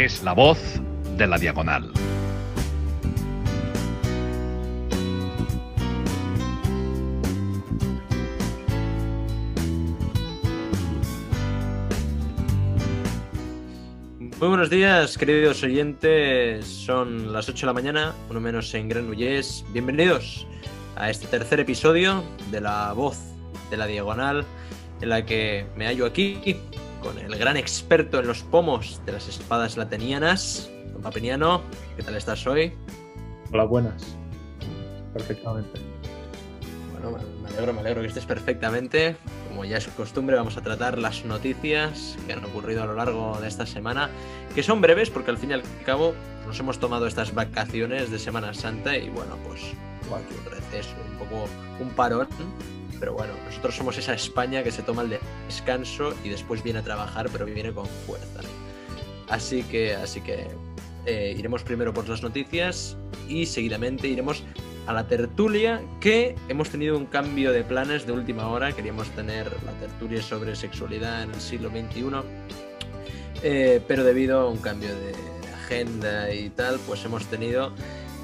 Es la voz de la diagonal. Muy buenos días, queridos oyentes. Son las 8 de la mañana, uno menos en Granollers. Bienvenidos a este tercer episodio de La Voz de la Diagonal, en la que me hallo aquí con el gran experto en los pomos de las espadas latenianas, Don Papiniano. ¿Qué tal estás hoy? Hola, buenas. Perfectamente. Bueno, me alegro, me alegro que estés perfectamente. Como ya es costumbre, vamos a tratar las noticias que han ocurrido a lo largo de esta semana, que son breves porque al fin y al cabo nos hemos tomado estas vacaciones de Semana Santa y bueno, pues que un receso, un poco un parón. Pero bueno, nosotros somos esa España que se toma el descanso y después viene a trabajar, pero viene con fuerza. Así que, así que eh, iremos primero por las noticias y seguidamente iremos a la tertulia que hemos tenido un cambio de planes de última hora. Queríamos tener la tertulia sobre sexualidad en el siglo XXI, eh, pero debido a un cambio de agenda y tal, pues hemos tenido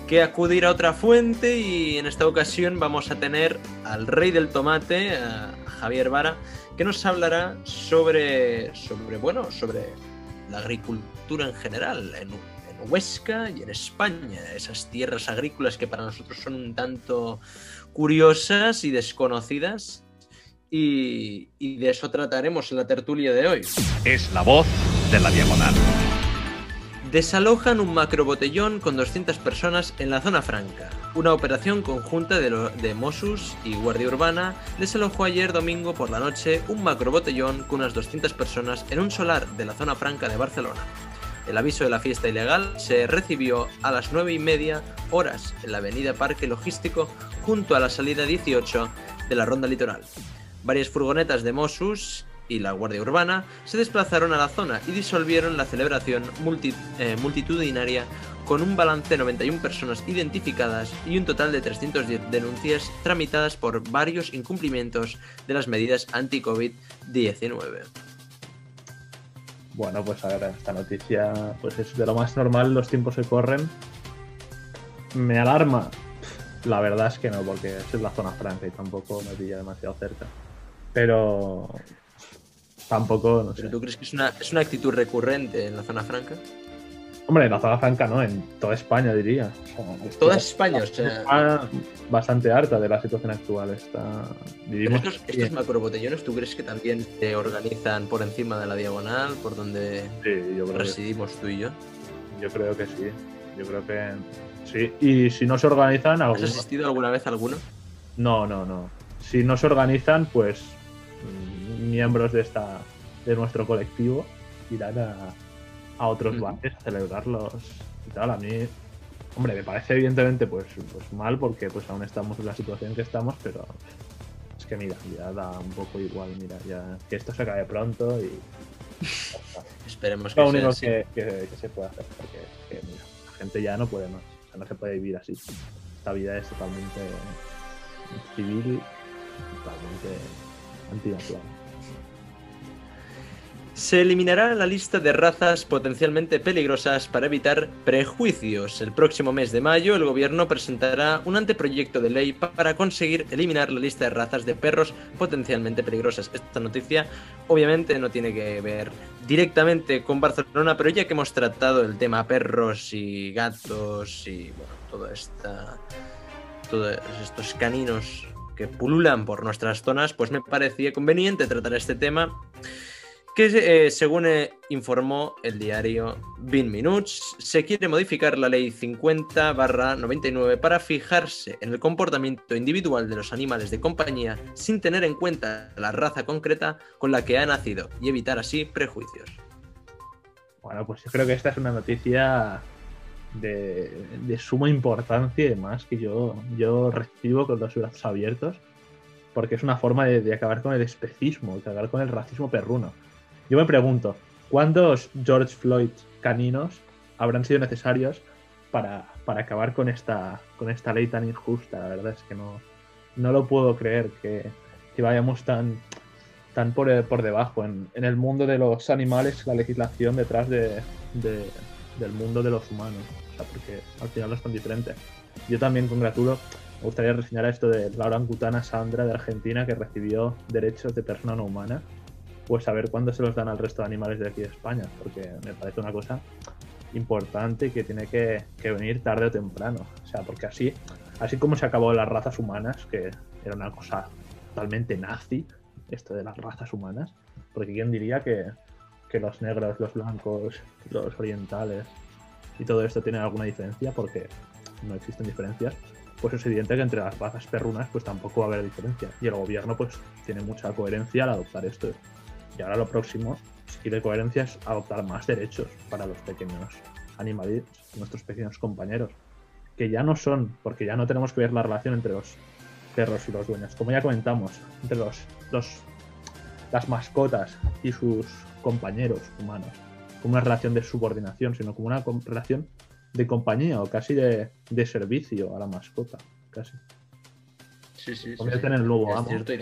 que acudir a otra fuente y en esta ocasión vamos a tener al rey del tomate, a Javier Vara, que nos hablará sobre, sobre bueno, sobre la agricultura en general en, Huesca y en España, esas tierras agrícolas que para nosotros son un tanto curiosas y desconocidas. Y, y de eso trataremos en la tertulia de hoy. Es la voz de la diagonal. Desalojan un macrobotellón con 200 personas en la zona franca. Una operación conjunta de, lo- y Guardia Urbana desalojó ayer domingo por la noche un macrobotellón con unas 200 personas en un solar de la zona franca de Barcelona. El aviso de la fiesta ilegal se recibió a las 9 y media horas en la avenida Parque Logístico junto a la salida 18 de la Ronda Litoral. Varias furgonetas de Mossos y la Guardia Urbana se desplazaron a la zona y disolvieron la celebración eh, multitudinaria con un balance de 91 personas identificadas y un total de 310 denuncias tramitadas por varios incumplimientos de las medidas anti-COVID-19. Bueno, pues a ver, esta noticia pues es de lo más normal, los tiempos que corren. ¿Me alarma? La verdad es que no, porque es la zona franca y tampoco me pilla demasiado cerca. Pero tampoco, no sé. ¿Pero tú crees que es una, es una actitud recurrente en la zona franca? Hombre, en la zona franca no, en toda España diría. O sea, es Toda España, o sea... está bastante harta de la situación actual. Está... Vivimos estos, estos macrobotellones, ¿tú crees que también se organizan por encima de la diagonal, por donde Sí, yo creo que residimos tú y yo? Yo creo que sí. Yo creo que sí. Y si no se organizan, ¿Has asistido alguna vez a alguno? No, no, no. Si no se organizan, pues miembros de esta de nuestro colectivo irán a, a otros bares a celebrarlos y tal. A mí, hombre, me parece evidentemente pues, pues mal porque pues aún estamos en la situación que estamos, pero es que mira, ya da un poco igual, mira, ya que esto se acabe pronto y. Esperemos Es que lo sea así. que, que- que se puede hacer, porque es que, mira, la gente ya no puede más. O sea, no se puede vivir así. Esta vida es totalmente civil, totalmente antinatural. Se eliminará la lista de razas potencialmente peligrosas para evitar prejuicios. El próximo mes de mayo el gobierno presentará un anteproyecto de ley pa- para conseguir eliminar la lista de razas de perros potencialmente peligrosas. Esta noticia obviamente no tiene que ver directamente con Barcelona, pero ya que hemos tratado el tema perros y gatos y bueno, toda esta todos estos caninos que pululan por nuestras zonas, pues me parecía conveniente tratar este tema que eh, según eh, informó el diario 20 Minuts, se quiere modificar la ley 50-99 para fijarse en el comportamiento individual de los animales de compañía sin tener en cuenta la raza concreta con la que ha nacido y evitar así prejuicios. Bueno, pues yo creo que esta es una noticia de, suma importancia y demás que yo, yo recibo con los brazos abiertos porque es una forma de, de acabar con el especismo, de acabar con el racismo perruno. Yo me pregunto, ¿cuántos George Floyd caninos habrán sido necesarios para, para acabar con esta, con esta ley tan injusta? La verdad es que no, no lo puedo creer que, que vayamos tan, tan por, por debajo. En, en, el mundo de los animales, la legislación detrás de, de- del mundo de los humanos. O sea, porque al final no son diferentes. Yo también congratulo, me gustaría reseñar esto de la orangutana Sandra de Argentina que recibió derechos de persona no humana. Pues a ver cuándo se los dan al resto de animales de aquí de España, porque me parece una cosa importante que tiene que, venir tarde o temprano. O sea, porque así, así como se acabó las razas humanas, que era una cosa totalmente nazi, esto de las razas humanas, porque quién diría que, que los negros, los blancos, los orientales y todo esto tienen alguna diferencia, porque no existen diferencias, pues es evidente que entre las razas perrunas pues tampoco va a haber diferencia. Y el gobierno pues tiene mucha coherencia al adoptar esto. Y ahora lo próximo, si quiere coherencia, es adoptar más derechos para los pequeños animales, nuestros pequeños compañeros. Que ya no son, porque ya no tenemos que ver la relación entre los perros y los dueños. Como ya comentamos, entre los, los las mascotas y sus compañeros humanos. Como una relación de subordinación, sino como una com- relación de compañía o casi de, de servicio a la mascota. Casi. Sí, sí, sí. Convierten sí. en el nuevo Es amo. cierto, y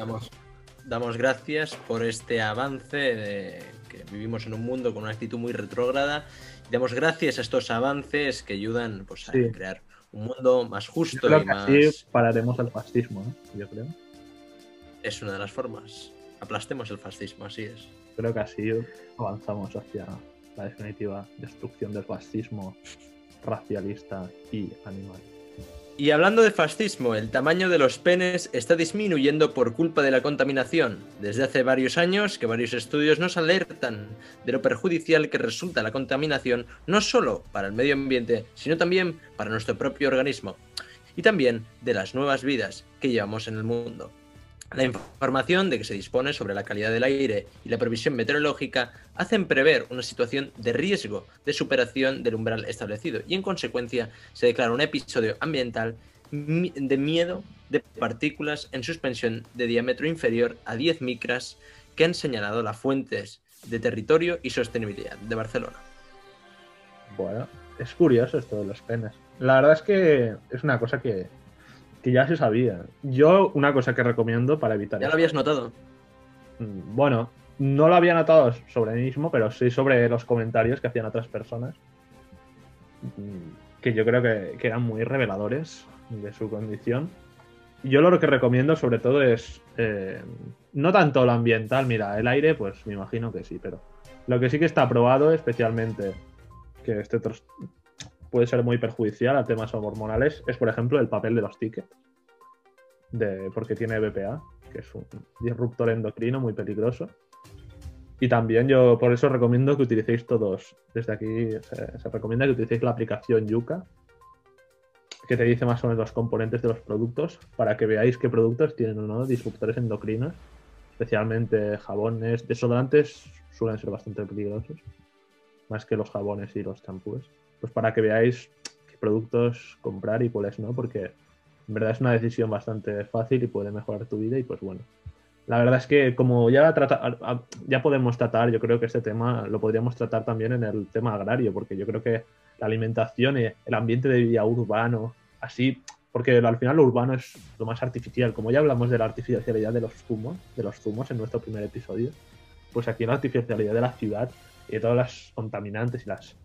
damos, gracias por este avance de que vivimos en un mundo con una actitud muy retrógrada. Y damos gracias a estos avances que ayudan pues, a Sí. crear un mundo más Yo justo creo y que más. así pararemos el fascismo, ¿no? Yo creo. Es una de las formas. Aplastemos el fascismo, así es. Creo que así avanzamos hacia la definitiva destrucción del fascismo racialista y animal. Y hablando de fascismo, el tamaño de los penes está disminuyendo por culpa de la contaminación. Desde hace varios años que varios estudios nos alertan de lo perjudicial que resulta la contaminación no solo para el medio ambiente, sino también para nuestro propio organismo. Y también de las nuevas vidas que llevamos en el mundo. La información de que se dispone sobre la calidad del aire y la previsión meteorológica hacen prever una situación de riesgo de superación del umbral establecido y en consecuencia se declara un episodio ambiental de miedo de partículas en suspensión de diámetro inferior a 10 micras que han señalado las fuentes de territorio y sostenibilidad de Barcelona. Bueno, es curioso esto de los penes. La verdad es que es una cosa que, que ya se sabía. Yo, una cosa que recomiendo para evitar ¿Ya lo habías notado? Mm, Bueno, no lo había notado sobre mí mismo, pero sí sobre los comentarios que hacían otras personas. mm, Que yo creo que, que eran muy reveladores de su condición. Yo lo que recomiendo sobre todo es eh, no tanto lo ambiental, mira, el aire, pues me imagino que sí, pero lo que sí que está aprobado, especialmente que este otro puede ser muy perjudicial a temas hormonales, es por ejemplo el papel de los tickets, de, porque tiene BPA, que es un disruptor endocrino muy peligroso. Y también yo por eso recomiendo que utilicéis todos, desde aquí se, se recomienda que utilicéis la aplicación Yuka, que te dice más o menos los componentes de los productos, para que veáis qué productos tienen o no disruptores endocrinos, especialmente jabones, desodorantes suelen ser bastante peligrosos, más que los jabones y los champús. Pues para que veáis qué productos comprar y cuáles no, porque en verdad es una decisión bastante fácil y puede mejorar tu vida y pues bueno. La verdad es que como ya, ya podemos tratar, yo creo que este tema lo podríamos tratar también en el tema agrario, porque yo creo que la alimentación y el ambiente de vida urbano, así, porque al final lo urbano es lo más artificial. Como ya hablamos de la artificialidad de los zumos, de los zumos en nuestro primer episodio, pues aquí la artificialidad de la ciudad y de todas las contaminantes y las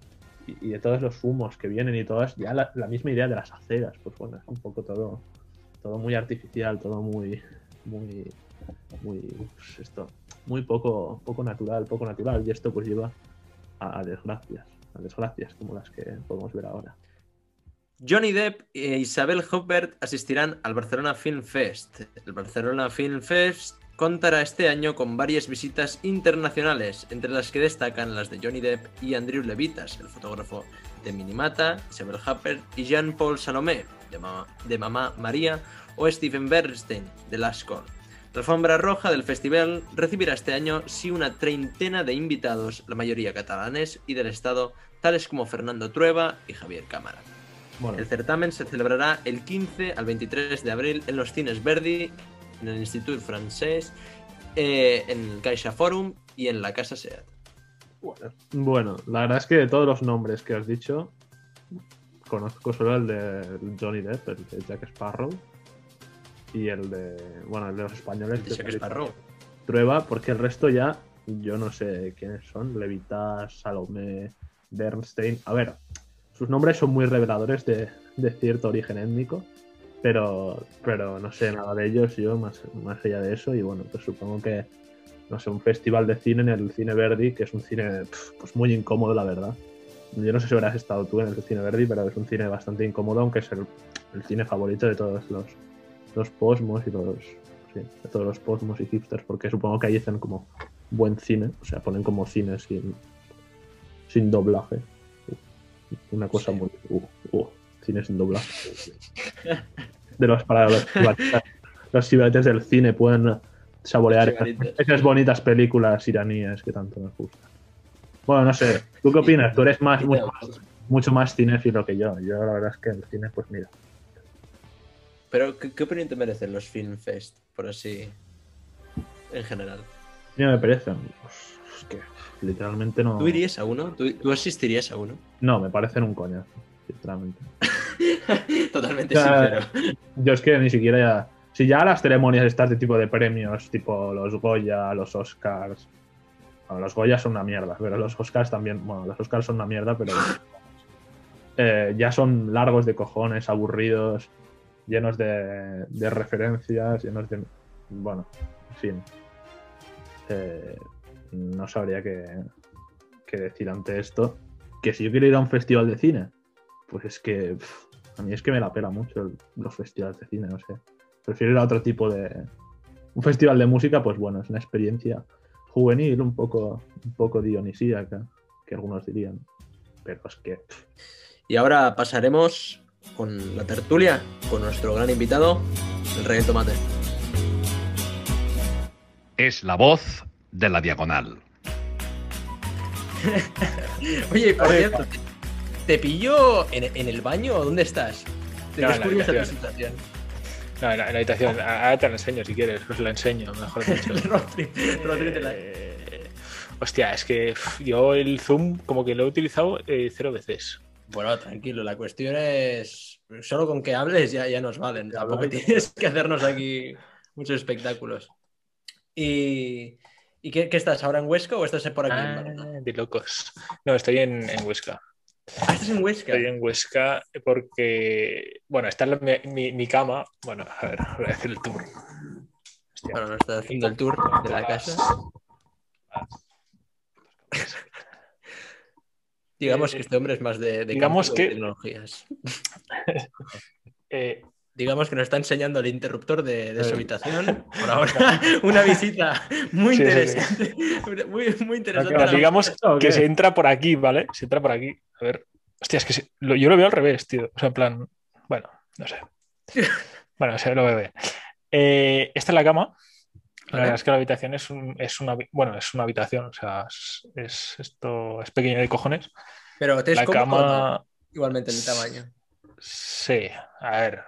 y de todos los humos que vienen y todas, ya la, misma idea de las aceras, pues bueno, es un poco todo, todo muy artificial, todo muy, muy, muy, pues esto, muy poco, poco natural, poco natural, y esto pues lleva a, a desgracias, a desgracias como las que podemos ver ahora. Johnny Depp e Isabel Huppert asistirán al Barcelona Film Fest. El Barcelona Film Fest contará este año con varias visitas internacionales, entre las que destacan las de Johnny Depp y Andrew Levitas, el fotógrafo de Minimata, Isabel Huppert y Jean-Paul Salomé, de, Mama- de Mamá María, o Stephen Bernstein, de Last Call. La alfombra roja del festival recibirá este año sí una treintena de invitados, la mayoría catalanes y del Estado, tales como Fernando Trueba y Javier Cámara. Bueno, El certamen se celebrará el 15 al 23 de abril en los cines Verdi, en el Institut Francés, eh, en el Caixa Forum y en la Casa SEAT. bueno, bueno, la verdad es que de todos los nombres que has dicho, conozco solo el de Johnny Depp, el de Jack Sparrow, y el de, bueno, el de los españoles. El de Jack Sparrow. Trueba, porque el resto ya yo no sé quiénes son. Levitas, Salomé, Bernstein. A ver, sus nombres son muy reveladores de, de cierto origen étnico, pero, pero no sé nada de ellos yo, más, más allá de eso. Y bueno, pues supongo que, no sé, un festival de cine en el Cine Verdi, que es un cine pues muy incómodo, la verdad. Yo no sé si habrás estado tú en el Cine Verdi, pero es un cine bastante incómodo, aunque es el, el cine favorito de todos los, los posmos y los, sí, de todos los posmos y hipsters, porque supongo que ahí hacen como buen cine, o sea, ponen como cine sin, sin doblaje. Una cosa Sí. muy. Uh, uh, cine sin doblaje. De los para los los sibaritas del cine pueden saborear esas, bonitas películas iraníes que tanto nos gustan. Bueno, no sé, ¿tú qué opinas? Tú eres más, mucho más, mucho más cinéfilo que yo. Yo la verdad es que el cine, pues mira. Pero, ¿qué, qué opinión te merecen los Film Fest? Por así. En general. Mira, me parecen. es que literalmente no. ¿Tú irías a uno? ¿Tú, tú asistirías a uno? No, me parecen un coñazo, sinceramente. Totalmente O sea, sincero. Yo es que ni siquiera ya. Si ya las ceremonias estas de tipo de premios, tipo los Goya, los Oscars. Bueno, los Goya son una mierda, pero los Oscars también. Bueno, los Oscars son una mierda, pero. eh, ya son largos de cojones, aburridos, llenos de, de referencias, llenos de. Bueno, en fin. Eh, no sabría qué, qué decir ante esto. Que si yo quiero ir a un festival de cine, pues es que. pff, a mí es que me la pela mucho el- los festivales de cine, no sé. Prefiero ir a otro tipo de. Un festival de música, pues bueno, es una experiencia juvenil, un poco, un poco dionisíaca, que algunos dirían. Pero es que. Y ahora pasaremos con la tertulia, con nuestro gran invitado, el Rey del Tomate. Es la voz de la diagonal. Oye, por cierto, ¿te, pillo en, en el baño o dónde estás? Te No, habitación. situación. No, en la, en la habitación. Ahora te la enseño si quieres. Os la enseño, mejor dicho. La- Eh, hostia, es que yo el Zoom como que lo he utilizado eh, cero veces. Bueno, tranquilo, la cuestión es. Solo con que hables ya, ya nos valen. Tampoco tienes que hacernos aquí muchos espectáculos. ¿Y, ¿y qué, qué estás ahora en Huesca o estás por aquí Ah, de locos. No, estoy en, en Huesca. Ah, estás en Huesca. Estoy en Huesca porque, bueno, está en la- mi, mi- mi cama. Bueno, a ver, voy a hacer el tour. Hostia. Bueno, nos estás haciendo el tour de la casa. Digamos Eh, que este hombre es más de, de digamos campo de que- tecnologías. Eh, Digamos que nos está enseñando el interruptor de, de su habitación. Por ahora, una visita muy Sí, sí, sí. interesante. Muy, muy interesante. Claro, digamos ¿Esto o que se entra por aquí, ¿vale? Se entra por aquí. A ver. Hostia, es que se- lo- yo lo veo al revés, tío. O sea, en plan. Bueno, no sé. Bueno, o sea, lo veo bien. Eh, esta es la cama. La Vale. verdad es que la habitación es, un- es una. Bueno, es una habitación. O sea, es, es- esto es pequeño de cojones. Pero te es La cama. igualmente en el tamaño. Sí, a ver.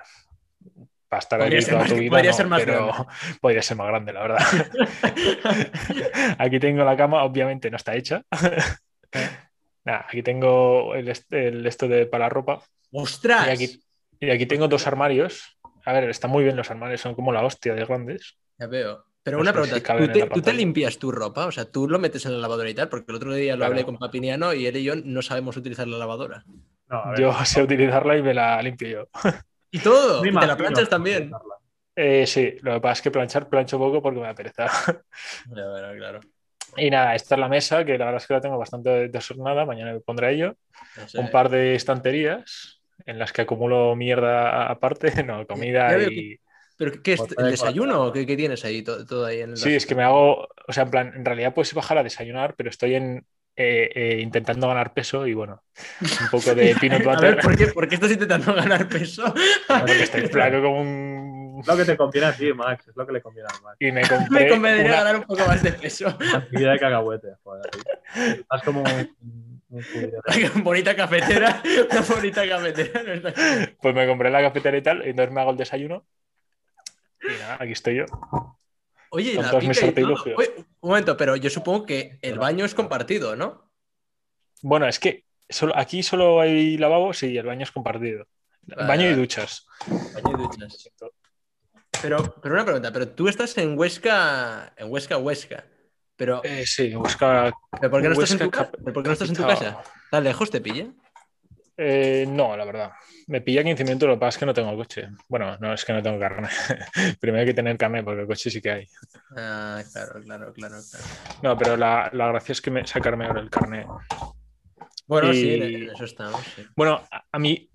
Para estar ser toda más- tu vida, podría no, ser más pero podría ser más grande, la verdad. Aquí tengo la cama, obviamente no está hecha. Nada, aquí tengo el, el esto de para la ropa. ¡Ostras! Y aquí, y aquí tengo dos armarios. A ver, están muy bien los armarios, son como la hostia de grandes. Ya veo. Pero No una pregunta, si ¿tú te, tú limpias tu ropa? O sea, tú lo metes en la lavadora y tal, porque el otro día lo Claro. hablé con Papiniano y él y yo no sabemos utilizar la lavadora. no, a ver, Yo sé utilizarla y me la limpio yo. Y todo, y te la planchas también. Eh, sí, lo que pasa es que planchar plancho poco porque me da pereza. Ya, bueno, claro. Y nada, esta es la mesa, que la verdad es que la tengo bastante desordenada. Mañana me pondré a ello. No sé. un par de estanterías en las que acumulo mierda aparte, no, comida y... ¿Pero qué es? ¿El de desayuno o qué, qué tienes ahí? Todo, todo ahí en el Sí, es que me hago, o sea, en plan, en realidad puedes bajar a desayunar, pero estoy en, eh, eh, intentando ganar peso y bueno, un poco de peanut A ver, butter, ¿por qué, por qué estás intentando ganar peso? porque estoy flaco como un... Es lo que te conviene a ti, Max. Es lo que le conviene a Max. Y me Me convendría una- ganar un poco más de peso. Actividad de cacahuete, joder. Estás como un, un judío. Una bonita cafetera, una bonita cafetera. no está- Pues me compré la cafetera y tal, y entonces me hago el desayuno. Y nada, aquí estoy yo. Oye, la pica y todo. artilugios. Oye, un momento, pero yo supongo que el baño es compartido, ¿no? Bueno, es que solo, aquí solo hay lavabos y el baño es compartido. Vale, baño y duchas. Baño y duchas. Pero, pero una pregunta, pero tú estás en Huesca, en Huesca, Huesca. Pero, Eh, sí, ¿pero ¿por qué no estás en tu Huesca ¿Por qué no estás en tu casa? ¿Tan lejos te pilla? Eh, no, la verdad. Me pilla 15 minutos, lo que pasa es que no tengo coche. Bueno, no es que no tengo carne. Primero hay que tener carne porque el coche sí que hay. Ah, claro, claro, claro, claro. No, pero la, la gracia es que me, sacarme ahora el carne. Bueno, Y- sí, en eso estamos. sí. Bueno, a, a mí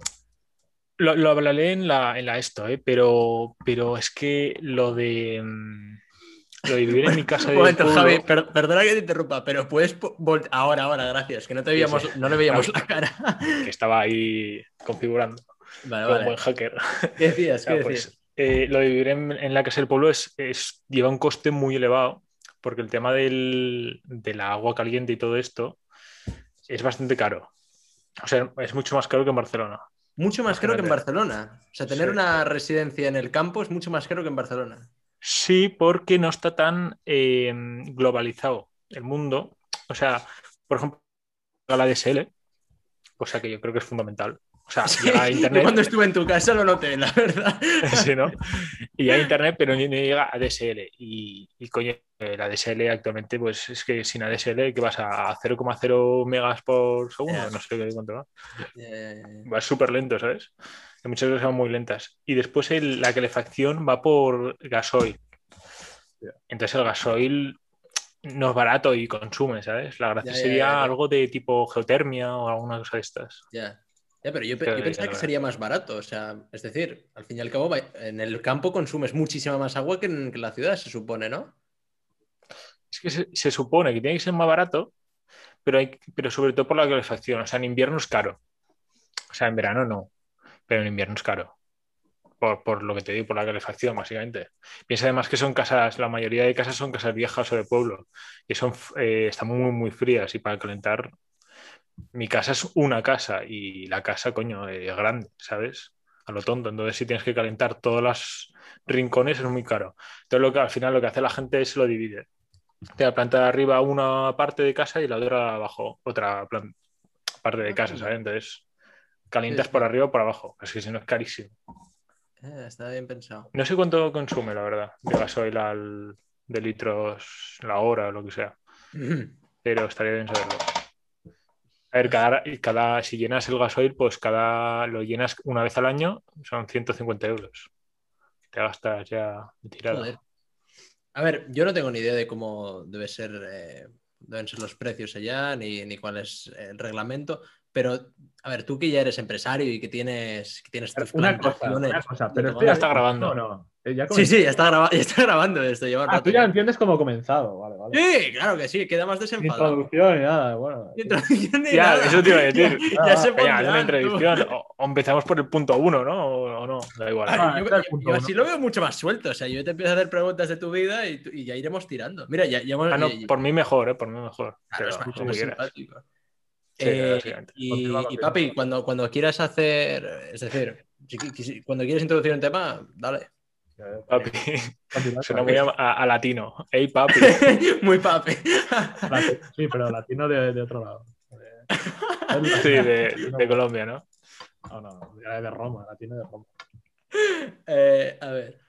lo, lo hablaré en la, en la esto, ¿eh? pero, pero es que lo de, mm, lo de vivir en mi casa de momento, pueblo- Javi, per- perdona que te interrumpa, pero puedes ahora, ahora, gracias, que no te veíamos, sí. no le veíamos la cara. que estaba ahí configurando Vale, como vale. buen hacker. ¿Qué decías? ¿Qué Ah, decías? pues, eh, lo de vivir en, en la casa del pueblo es, es- lleva un coste muy elevado, porque el tema del, del agua caliente y todo esto es bastante caro. O sea, es mucho más caro que en Barcelona. Mucho más caro que en. Barcelona. O sea, tener Sí. una residencia en el campo es mucho más caro que en Barcelona. Sí, porque no está tan eh, globalizado el mundo. O sea, por ejemplo, la DSL, cosa que yo creo que es fundamental. O sea, llega a Yo Internet. cuando estuve en tu casa lo noté, la verdad. Sí, ¿no? Y a internet, pero no no llega a DSL. Y, y, coño, eh, la DSL actualmente, pues es que sin ADSL, que vas a 0,0 megas por segundo, no sé qué cuánto va. Va súper lento, ¿sabes? Que muchas veces son muy lentas. Y después el- la calefacción va por gasoil. Entonces el gasoil no es barato y consume, ¿sabes? La gracia sería algo de tipo geotermia o alguna cosa de estas. ya. Ya, pero yo, pe- pensaba que sería más barato. O sea, es decir, al fin y al cabo, en el campo consumes muchísima más agua que en, que en la ciudad, se supone, ¿no? Es que se, se supone que tiene que ser más barato, pero, hay, pero sobre todo por la calefacción. O sea, en invierno es caro. O sea, en verano no, pero en invierno es caro. Por, por lo que te digo, por la calefacción, básicamente. Piensa además que son casas, la mayoría de casas son casas viejas o de pueblo, y son, eh, están muy, muy frías y para calentar. Mi casa es una casa y la casa, coño, es grande, ¿sabes? A lo tonto. Entonces, si tienes que calentar todos los rincones, es muy caro. Entonces, lo que al final lo que hace la gente es lo divide de la planta de arriba una parte de casa y la otra abajo otra parte de casa, ¿sabes? Entonces calientas sí. por arriba o por abajo, es que si no es carísimo. Eh, está bien pensado. No sé cuánto consume, la verdad, de gasoil al, de litros la hora o lo que sea, pero estaría bien saberlo. A ver, cada, y cada, si llenas el gasoil, pues cada lo llenas una vez al año, son 150 euros. Te gastas ya de tirada. Joder. A ver, yo no tengo ni idea de cómo debe ser, eh, deben ser los precios allá, ni, ni cuál es el reglamento, pero a ver, tú que ya eres empresario y que tienes, que tienes tus Una cosa, una pero Ya está grabando. No, no. Eh, ya Sí, sí, ya está, graba- ya está grabando esto. Lleva Ah, tú ya entiendes cómo ha comenzado. Vale, vale. Sí, claro que sí, queda más desenfadado. introducción y nada, bueno. Ni introducción ni Ya, nada. eso te iba a decir. Ya, ya se Venga, haz una pondrán, tú. introducción. O, o empezamos por el punto uno, ¿no? O, o no, da igual. Ah, Ah, yo, así lo veo mucho más suelto. O sea, yo te empiezo a hacer preguntas de tu vida y, y ya iremos tirando. Mira, ya, ya hemos. Ah, no, ya- por mí mejor, ¿eh? Por mí mejor. Claro, Pero es más, como más quieras. simpático. Sí, Eh, básicamente. y, Continúa, y, papi, cuando, cuando quieras hacer, es decir, si qui- si- cuando quieres introducir un tema, dale. Papi, Continúa, suena muy a, a- a latino. Ey, papi. Muy papi. Sí, pero latino de, de otro lado. De- Sí, de, de Colombia, ¿no? No, no, de Roma, latino de Roma. Eh, a ver.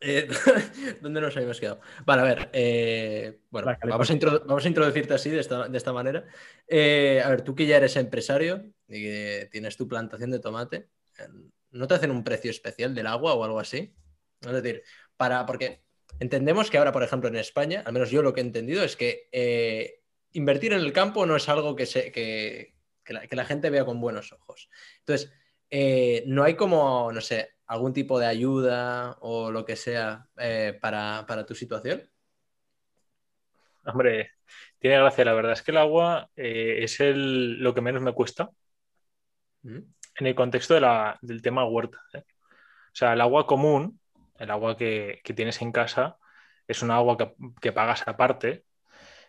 Eh, ¿Dónde nos habíamos quedado? Vale, a ver. eh, bueno, vamos a, vamos a introducirte así, de esta, de esta manera. Eh, a ver, tú que ya eres empresario y que tienes tu plantación de tomate, ¿no te hacen un precio especial del agua o algo así? Es decir, para, porque entendemos que ahora, por ejemplo, en España, al menos yo lo que he entendido es que eh, invertir en el campo no es algo que, se, que, que la, que la gente vea con buenos ojos. Entonces, eh, no hay como, no sé, algún tipo de ayuda o lo que sea eh, para, para tu situación. Hombre, tiene gracia. La verdad es que el agua es el, lo que menos me cuesta ¿Mm? en el contexto de la- del tema huerta. O sea, el agua común, el agua que, que tienes en casa, es un agua que, que pagas aparte.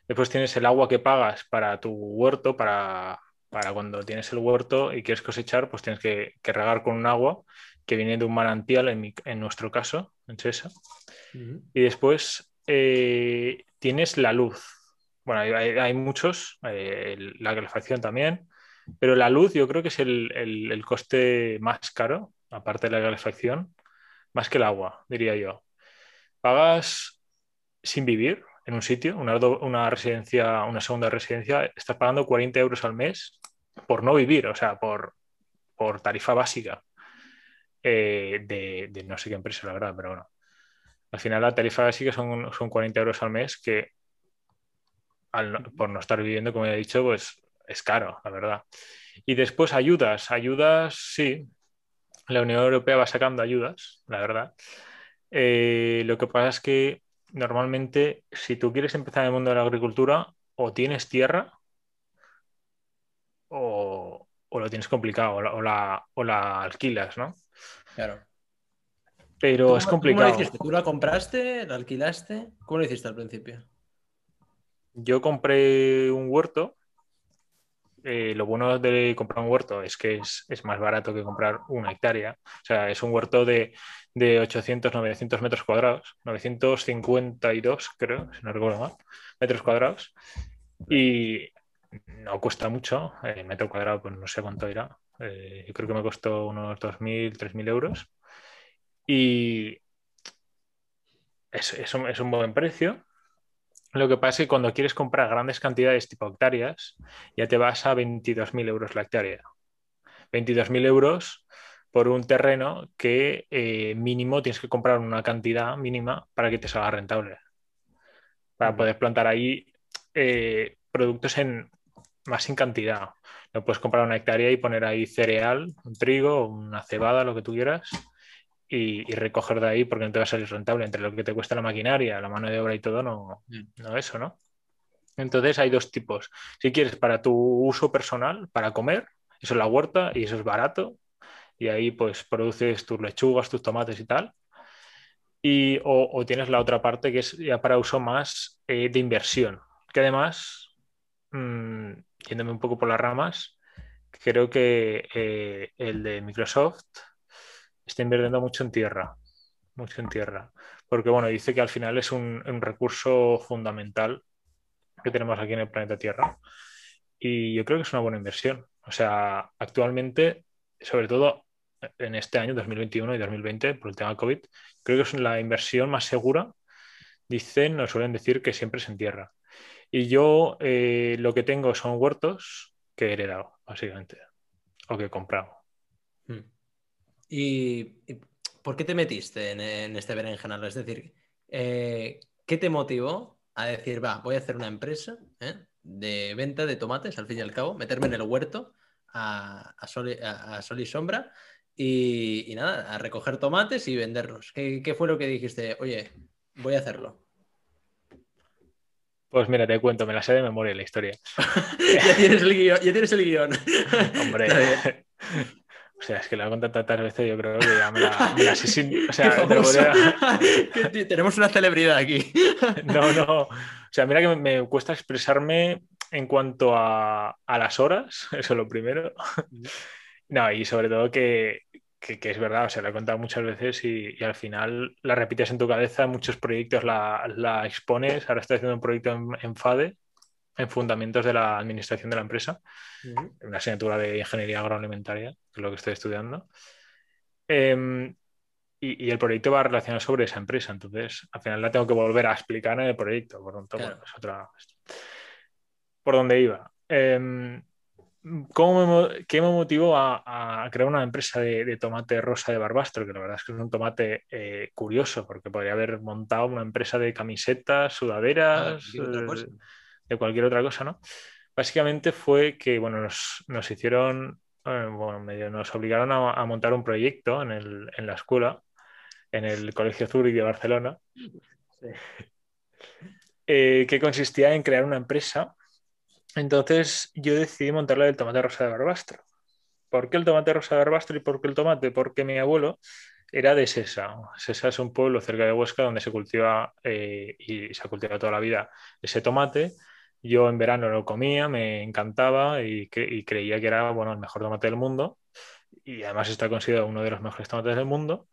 Después tienes el agua que pagas para tu huerto, para, para cuando tienes el huerto y quieres cosechar, pues tienes que, que regar con un agua que viene de un manantial, en, mi- en nuestro caso, en Chesa. Y después eh, tienes la luz. Bueno, hay, hay- muchos, eh, la calefacción también, pero la luz yo creo que es el, el- el coste más caro, aparte de la calefacción, más que el agua, diría yo. Pagas sin vivir en un sitio, una, residencia, una segunda residencia, estás pagando 40 euros al mes por no vivir, o sea, por, por tarifa básica eh, de, de no sé qué empresa, la verdad, pero bueno. Al final la tarifa básica son, son 40 euros al mes que al por no estar viviendo, como ya he dicho, pues es caro, la verdad. Y después ayudas, ayudas, sí. La Unión Europea va sacando ayudas, la verdad. Eh, lo que pasa es que normalmente si tú quieres empezar en el mundo de la agricultura, o tienes tierra o, o lo tienes complicado, o la, o la- o la alquilas, ¿no? Claro. Pero ¿Cómo- es ¿Cómo complicado. lo hiciste? ¿Tú la compraste? ¿La alquilaste? ¿Cómo lo hiciste al principio? Yo compré un huerto. Eh, lo bueno de comprar un huerto es que es, es más barato que comprar una hectárea. O sea, es un huerto de, de 800, 900 metros cuadrados, 952 creo, si no recuerdo mal, metros cuadrados. Y no cuesta mucho. El metro cuadrado, pues no sé cuánto irá. Eh, yo creo que me costó unos 2.000, 3.000 euros. Y es, es un buen precio. Lo que pasa es que cuando quieres comprar grandes cantidades tipo hectáreas, ya te vas a 22.000 euros la hectárea. 22.000 euros por un terreno que eh, mínimo tienes que comprar una cantidad mínima para que te salga rentable. Para poder plantar ahí eh, productos en, más en cantidad. No puedes comprar una hectárea y poner ahí cereal, un trigo, una cebada, lo que tú quieras, y, y recoger de ahí porque no te va a salir rentable. Entre lo que te cuesta la maquinaria, la mano de obra y todo, no, no eso, ¿no? Entonces hay dos tipos. Si quieres para tu uso personal, para comer, eso es la huerta y eso es barato. Y ahí pues produces tus lechugas, tus tomates y tal. Y, o, o tienes la otra parte que es ya para uso más eh, de inversión. Que además, mm, yéndome un poco por las ramas, creo que eh, el de Microsoft está invirtiendo mucho en tierra, mucho en tierra, porque bueno, dice que al final es un, recurso fundamental que tenemos aquí en el planeta Tierra y yo creo que es una buena inversión. O sea, actualmente, sobre todo en este año 2021 y 2020, por el tema COVID, creo que es la inversión más segura. Dicen, nos suelen decir que siempre es en tierra. Y yo eh, lo que tengo son huertos que he heredado, básicamente, o que he comprado. Hmm. ¿Y, y por qué te metiste en, en este berenjenal? Es decir, eh, ¿qué te motivó a decir, va, voy a hacer una empresa ¿eh? de venta de tomates, al fin y al cabo, meterme en el huerto a, a, sol, y, a, a sol, y, sombra y, y, nada, a recoger tomates y venderlos? ¿Qué, ¿Qué, fue lo que dijiste? Oye, voy a hacerlo. Pues mira, te cuento, me la sé de memoria la historia. ya, tienes el guion, ya tienes el guion. Hombre. O sea, es que la he contado tantas veces, yo creo que ya me la, me la sé sin. O sea, te lo podría... tenemos una celebridad aquí. no, no. O sea, mira que me, cuesta expresarme en cuanto a, a, las horas, eso es lo primero. No, y sobre todo que, que, que, es verdad, o sea, la he contado muchas veces y, y, al final la repites en tu cabeza, muchos proyectos la, la expones. Ahora estoy haciendo un proyecto en, en, FADE, en Fundamentos de la Administración de la Empresa, uh -huh. una asignatura de Ingeniería Agroalimentaria, que es lo que estoy estudiando. Eh, y, y, el proyecto va relacionado sobre esa empresa, entonces al final la tengo que volver a explicar en el proyecto, por tanto, claro. bueno, es otra... ¿Por dónde iba? Eh, ¿Cómo me, ¿Qué me motivó a, a, crear una empresa de, de, tomate rosa de Barbastro? Que la verdad es que es un tomate eh, curioso, porque podría haber montado una empresa de camisetas, sudaderas, ah, de cualquier otra cosa, ¿no? Básicamente fue que, bueno, nos, nos hicieron, eh, bueno, medio nos obligaron a, a, montar un proyecto en, el, en la escuela, en el Colegio Zurich de Barcelona, sí. Eh, que consistía en crear una empresa entonces yo decidí montarla del tomate rosa de Barbastro. ¿Por qué el tomate rosa de Barbastro y por qué el tomate? Porque mi abuelo era de Sesa. Sesa es un pueblo cerca de Huesca donde se cultiva eh, y se ha cultivado toda la vida ese tomate. Yo en verano lo comía, me encantaba y, cre creía que era bueno, el mejor tomate del mundo. Y además está considerado uno de los mejores tomates del mundo.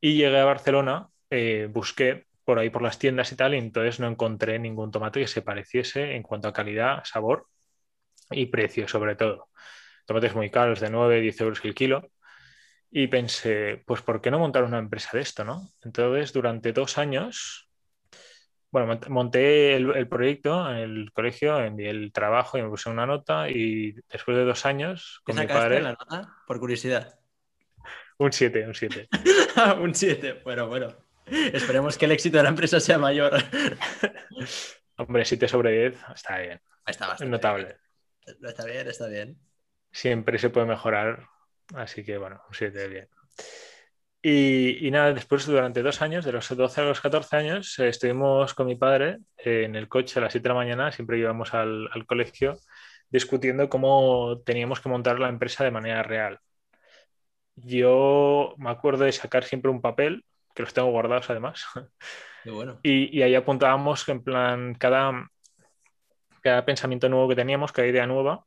Y llegué a Barcelona, eh, busqué por ahí por las tiendas y tal, y entonces no encontré ningún tomate que se pareciese en cuanto a calidad, sabor y precio, sobre todo. Tomates muy caros, de 9, 10 euros el kilo. Y pensé, pues, ¿por qué no montar una empresa de esto, no? Entonces, durante dos años bueno, mont- monté el, el proyecto en el colegio, envié el trabajo y me puse una nota y después de dos años ¿Qué con mi sacaste padre, la nota? Por curiosidad. un 7, un 7. un 7. Bueno, bueno. Esperemos que el éxito de la empresa sea mayor. Hombre, 7 sobre 10 está bien, Está es bastante notable. bien. Está bien, está bien. Siempre se puede mejorar, así que bueno, un 7 bien. Y, y nada, después durante dos años, de los 12 a los 14 años, eh, estuvimos con mi padre eh, en el coche a las 7 de la mañana, siempre íbamos al, al colegio, discutiendo cómo teníamos que montar la empresa de manera real. Yo me acuerdo de sacar siempre un papel, que los tengo guardados además, bueno. y, y ahí apuntábamos en plan cada, cada pensamiento nuevo que teníamos, cada idea nueva,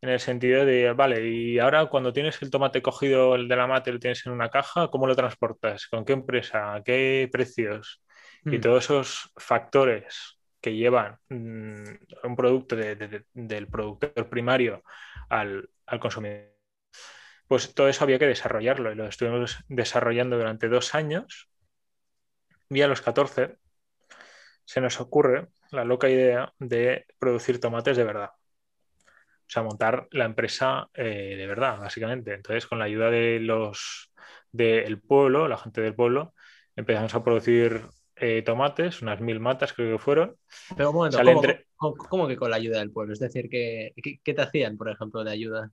en el sentido de, vale, y ahora cuando tienes el tomate cogido, el de la mate, lo tienes en una caja, ¿cómo lo transportas? ¿Con qué empresa? ¿A qué precios? Y Mm. todos esos factores que llevan mm, un producto de- de- de- del productor primario al, al consumidor, pues todo eso había que desarrollarlo y lo estuvimos desarrollando durante dos años. Y a los 14 se nos ocurre la loca idea de producir tomates de verdad. O sea, montar la empresa eh, de verdad, básicamente. Entonces, con la ayuda de los del pueblo, la gente del pueblo, empezamos a producir eh, tomates, unas mil matas creo que fueron. Pero un momento, Sale ¿cómo, entre- cómo- cómo que con la ayuda del pueblo? Es decir, ¿qué, qué, qué te hacían, por ejemplo, de ayuda?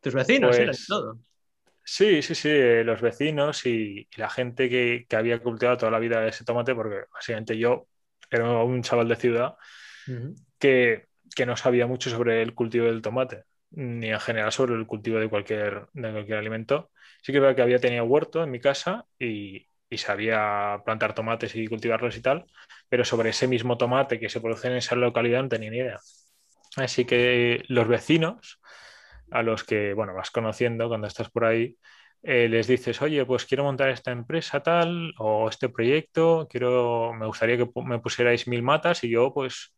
¿Tus vecinos Pues- eran todo? Sí, sí, sí, eh, los vecinos y, y la gente que, que había cultivado toda la vida ese tomate, porque básicamente yo era un chaval de ciudad que, que no sabía mucho sobre el cultivo del tomate, ni en general sobre el cultivo de cualquier, de cualquier alimento. Sí que que había tenido huerto en mi casa y, y sabía plantar tomates y cultivarlos y tal, pero sobre ese mismo tomate que se produce en esa localidad no tenía ni idea. Así que los vecinos, a los que bueno, vas conociendo cuando estás por ahí, eh, les dices, oye, pues quiero montar esta empresa tal o este proyecto, quiero, me gustaría que me pusierais mil matas y yo pues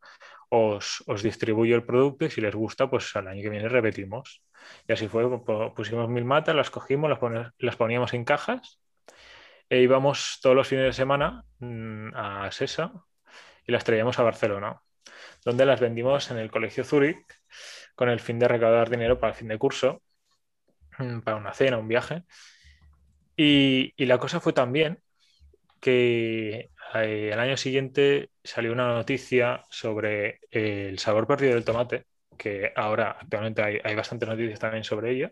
os, distribuyo el producto y si les gusta, pues al año que viene repetimos. Y así fue, pu- pusimos mil matas, las cogimos, las poníamos en cajas e íbamos todos los fines de semana mm, a Sesa y las traíamos a Barcelona, donde las vendimos en el Colegio Zurich con el fin de recaudar dinero para el fin de curso, mm, para una cena, un viaje. Y, y la cosa fue tan bien que eh, al año siguiente salió una noticia sobre eh, el sabor perdido del tomate, que ahora actualmente hay, hay bastantes noticias también sobre ello.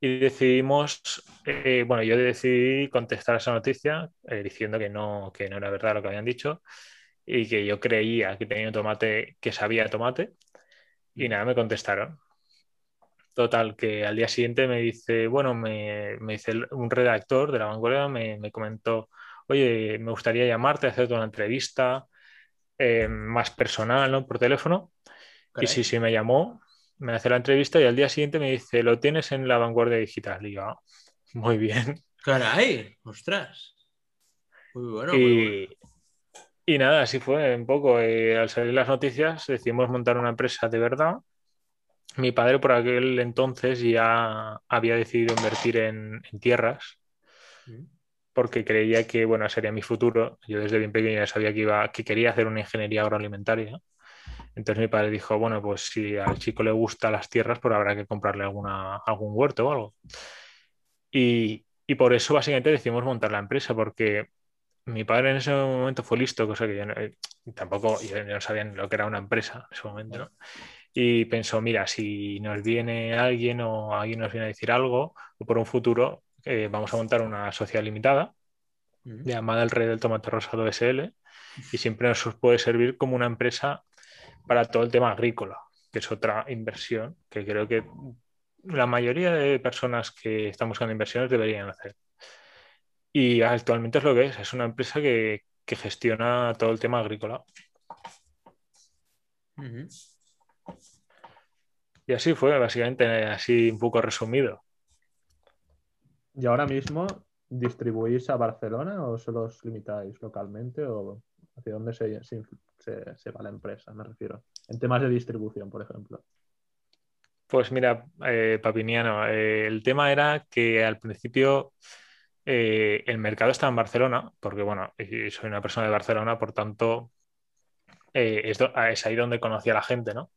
Y decidimos, eh, bueno, yo decidí contestar esa noticia eh, diciendo que no, que no era verdad lo que habían dicho y que yo creía que tenía un tomate que sabía tomate y nada, me contestaron. Total, que al día siguiente me dice, bueno, me, me dice el- un redactor de La Vanguardia, me, me comentó, oye, me gustaría llamarte, hacerte una entrevista eh, más personal, ¿no? Por teléfono. Y sí, sí, me llamó, me hace la entrevista y al día siguiente me dice, lo tienes en La Vanguardia Digital. Y yo, "Ah, muy bien. Caray, ostras. Muy bueno, muy bueno. Y, y nada, así fue un poco. eh, al salir las noticias decidimos montar una empresa de verdad. Mi padre por aquel entonces ya había decidido invertir en, en tierras porque creía que bueno, sería mi futuro. Yo desde bien pequeño ya sabía que, iba, que quería hacer una ingeniería agroalimentaria. Entonces mi padre dijo, bueno, pues si al chico le gustan las tierras, pues habrá que comprarle alguna, algún huerto o algo. Y, y por eso básicamente decidimos montar la empresa, porque mi padre en ese momento fue listo, cosa que yo no- eh, tampoco, no sabía lo que era una empresa en ese momento. Y pensó, mira, si nos viene alguien o alguien nos viene a decir algo, o por un futuro, eh, vamos a montar una sociedad limitada llamada El Rey del Tomate Rosado SL y siempre nos puede servir como una empresa para todo el tema agrícola, que es otra inversión que creo que la mayoría de personas que están buscando inversiones deberían hacer. Y actualmente es lo que es, es una empresa que, que gestiona todo el tema agrícola. Y así fue, básicamente, así un poco resumido. ¿Y ahora mismo distribuís a Barcelona o solo os limitáis localmente o hacia dónde se, se, va la empresa, me refiero? En temas de distribución, por ejemplo. Pues mira, eh, Papiniano, eh, el tema era que al principio eh, el mercado está en Barcelona, porque bueno, soy una persona de Barcelona, por tanto, es, es, ahí donde conocí a la gente, ¿no?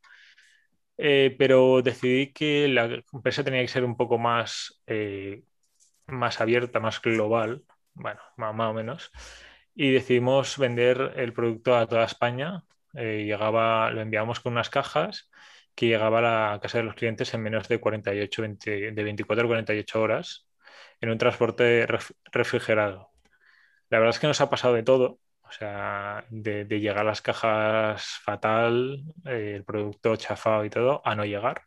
Pero decidí que la empresa tenía que ser un poco más, más abierta, más global, bueno, más, o menos, y decidimos vender el producto a toda España. llegaba, lo enviamos con unas cajas que llegaba a la casa de los clientes en menos de 48, de 24 a 48 horas en un transporte refrigerado. La verdad es que nos ha pasado de todo, o sea, de, llegar a las cajas fatal, eh, el producto chafado y todo, a no llegar.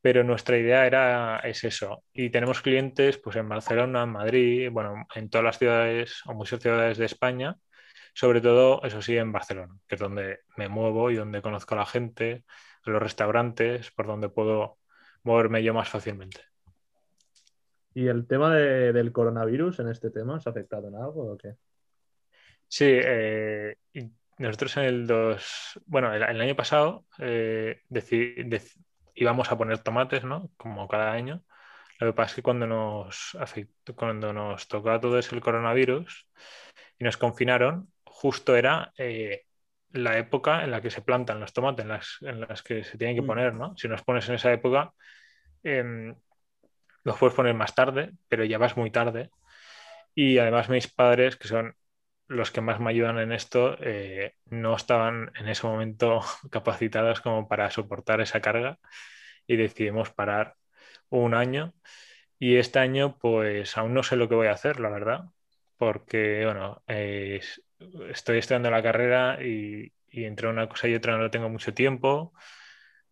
Pero nuestra idea era, es eso. Y tenemos clientes pues, en Barcelona, en Madrid, bueno, en todas las ciudades o muchas ciudades de España, sobre todo, eso sí, en Barcelona, que es donde me muevo y donde conozco a la gente, los restaurantes, por donde puedo moverme yo más fácilmente. ¿Y el tema del coronavirus en este tema ha afectado en algo o qué? Sí, eh, nosotros en el dos, bueno, el, año pasado eh, íbamos a poner tomates, ¿no? Como cada año. Lo que pasa es que cuando nos afectó, cuando nos tocó todo eso el coronavirus y nos confinaron, justo era eh, la época en la que se plantan los tomates, en las, en las que se tienen que mm. poner, ¿no? Si nos pones en esa época, em, los puedes poner más tarde, pero ya vas muy tarde. Y además mis padres, que son los que más me ayudan en esto, eh, no estaban en ese momento capacitados como para soportar esa carga y decidimos parar un año. Y este año, pues aún no sé lo que voy a hacer, la verdad, porque, bueno, estoy estudiando la carrera y, y entre una cosa y otra no tengo mucho tiempo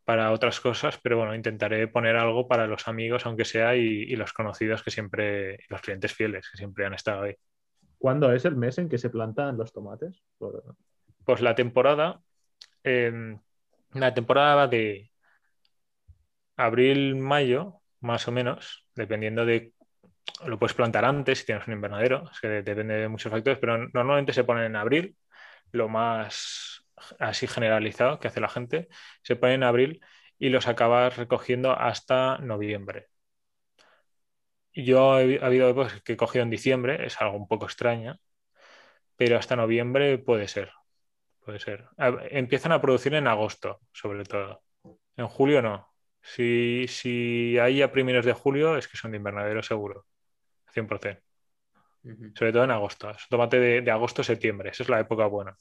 para otras cosas, pero bueno, intentaré poner algo para los amigos, aunque sea, y, los conocidos que siempre, los clientes fieles que siempre han estado ahí. ¿Cuándo es el mes en que se plantan los tomates? Pues la temporada, em, la temporada de abril, mayo, más o menos, dependiendo de lo puedes plantar antes si tienes un invernadero, es que depende de muchos factores, pero normalmente se ponen en abril, lo más así generalizado que hace la gente, se pone en abril y los acabas recogiendo hasta noviembre. Yo he, habido épocas que he cogido en diciembre, es algo un poco extraño, pero hasta noviembre puede ser. Puede ser. Empiezan a producir en agosto, sobre todo. En julio no. Si, si hay a primeros de julio, es que son de invernadero seguro. 100%. Sobre todo en agosto. Es tomate de, de agosto-septiembre. Esa es la época buena.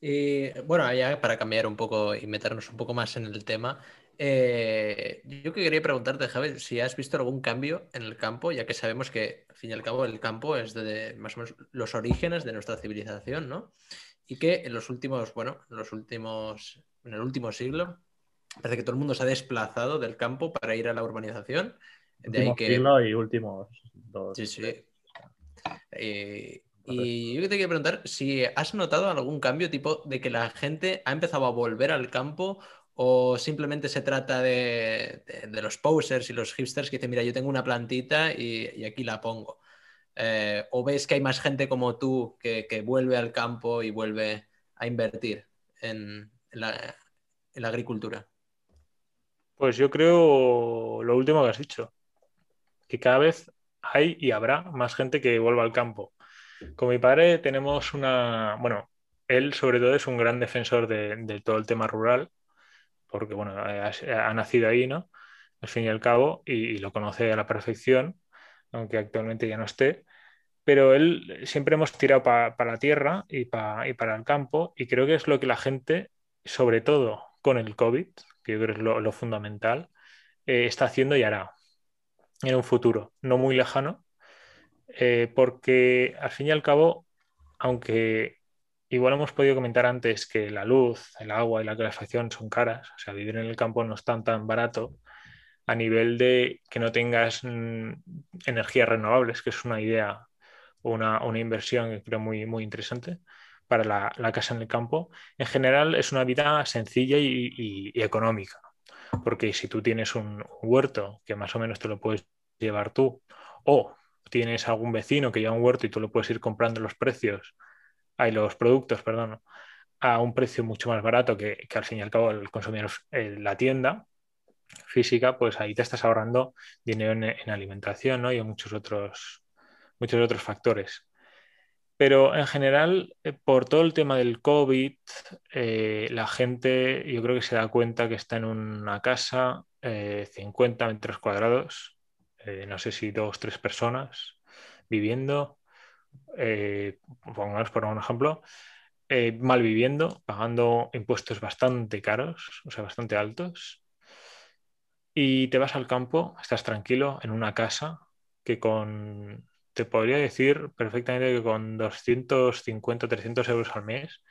Y bueno, ya para cambiar un poco y meternos un poco más en el tema, eh, yo que quería preguntarte, Javi, si has visto algún cambio en el campo, ya que sabemos que, al fin y al cabo, el campo es de más o menos los orígenes de nuestra civilización, ¿no? Y que en los últimos, bueno, en los últimos, en el último siglo, parece que todo el mundo se ha desplazado del campo para ir a la urbanización. De ahí que... y últimos dos. Sí, sí. Eh, y yo te quería preguntar si has notado algún cambio tipo de que la gente ha empezado a volver al campo o simplemente se trata de, los posers y los hipsters que dicen, mira, yo tengo una plantita y, aquí la pongo. Eh, o ves que hay más gente como tú que, vuelve al campo y vuelve a invertir en, en la agricultura. Pues yo creo lo último que has dicho, que cada vez hay y habrá más gente que vuelva al campo. Con mi padre tenemos una, bueno, él sobre todo es un gran defensor de, todo el tema rural, porque bueno, ha, nacido ahí, ¿no? Al fin y al cabo, y, lo conoce a la perfección, aunque actualmente ya no esté. Pero él siempre hemos tirado para la tierra y, para el campo, y creo que es lo que la gente, sobre todo con el COVID, que yo creo que es lo, fundamental, eh, está haciendo y hará en un futuro no muy lejano, eh, porque al fin y al cabo, aunque igual hemos podido comentar antes que la luz, el agua y la calefacción son caras, o sea, vivir en el campo no es tan tan barato a nivel de que no tengas mm, energías renovables, que es una idea o una, inversión que creo muy, muy interesante para la, casa en el campo. En general es una vida sencilla y, económica, porque si tú tienes un huerto que más o menos te lo puedes llevar tú, o tienes algún vecino que lleva un huerto y tú lo puedes ir comprando los precios, hay los productos, perdón, a un precio mucho más barato que, al fin y al cabo el consumidor en la tienda, física, pues ahí te estás ahorrando dinero en, en alimentación ¿no? y en muchos otros, muchos otros factores. Pero en general, eh, por todo el tema del COVID, eh, la gente yo creo que se da cuenta que está en una casa, 50 eh, metros cuadrados, no sé si dos, tres personas viviendo, pongamos por un ejemplo, mal viviendo, pagando impuestos bastante caros, o sea, bastante altos, y te vas al campo, estás tranquilo en una casa que con te podría decir perfectamente que con 250, 300 euros al mes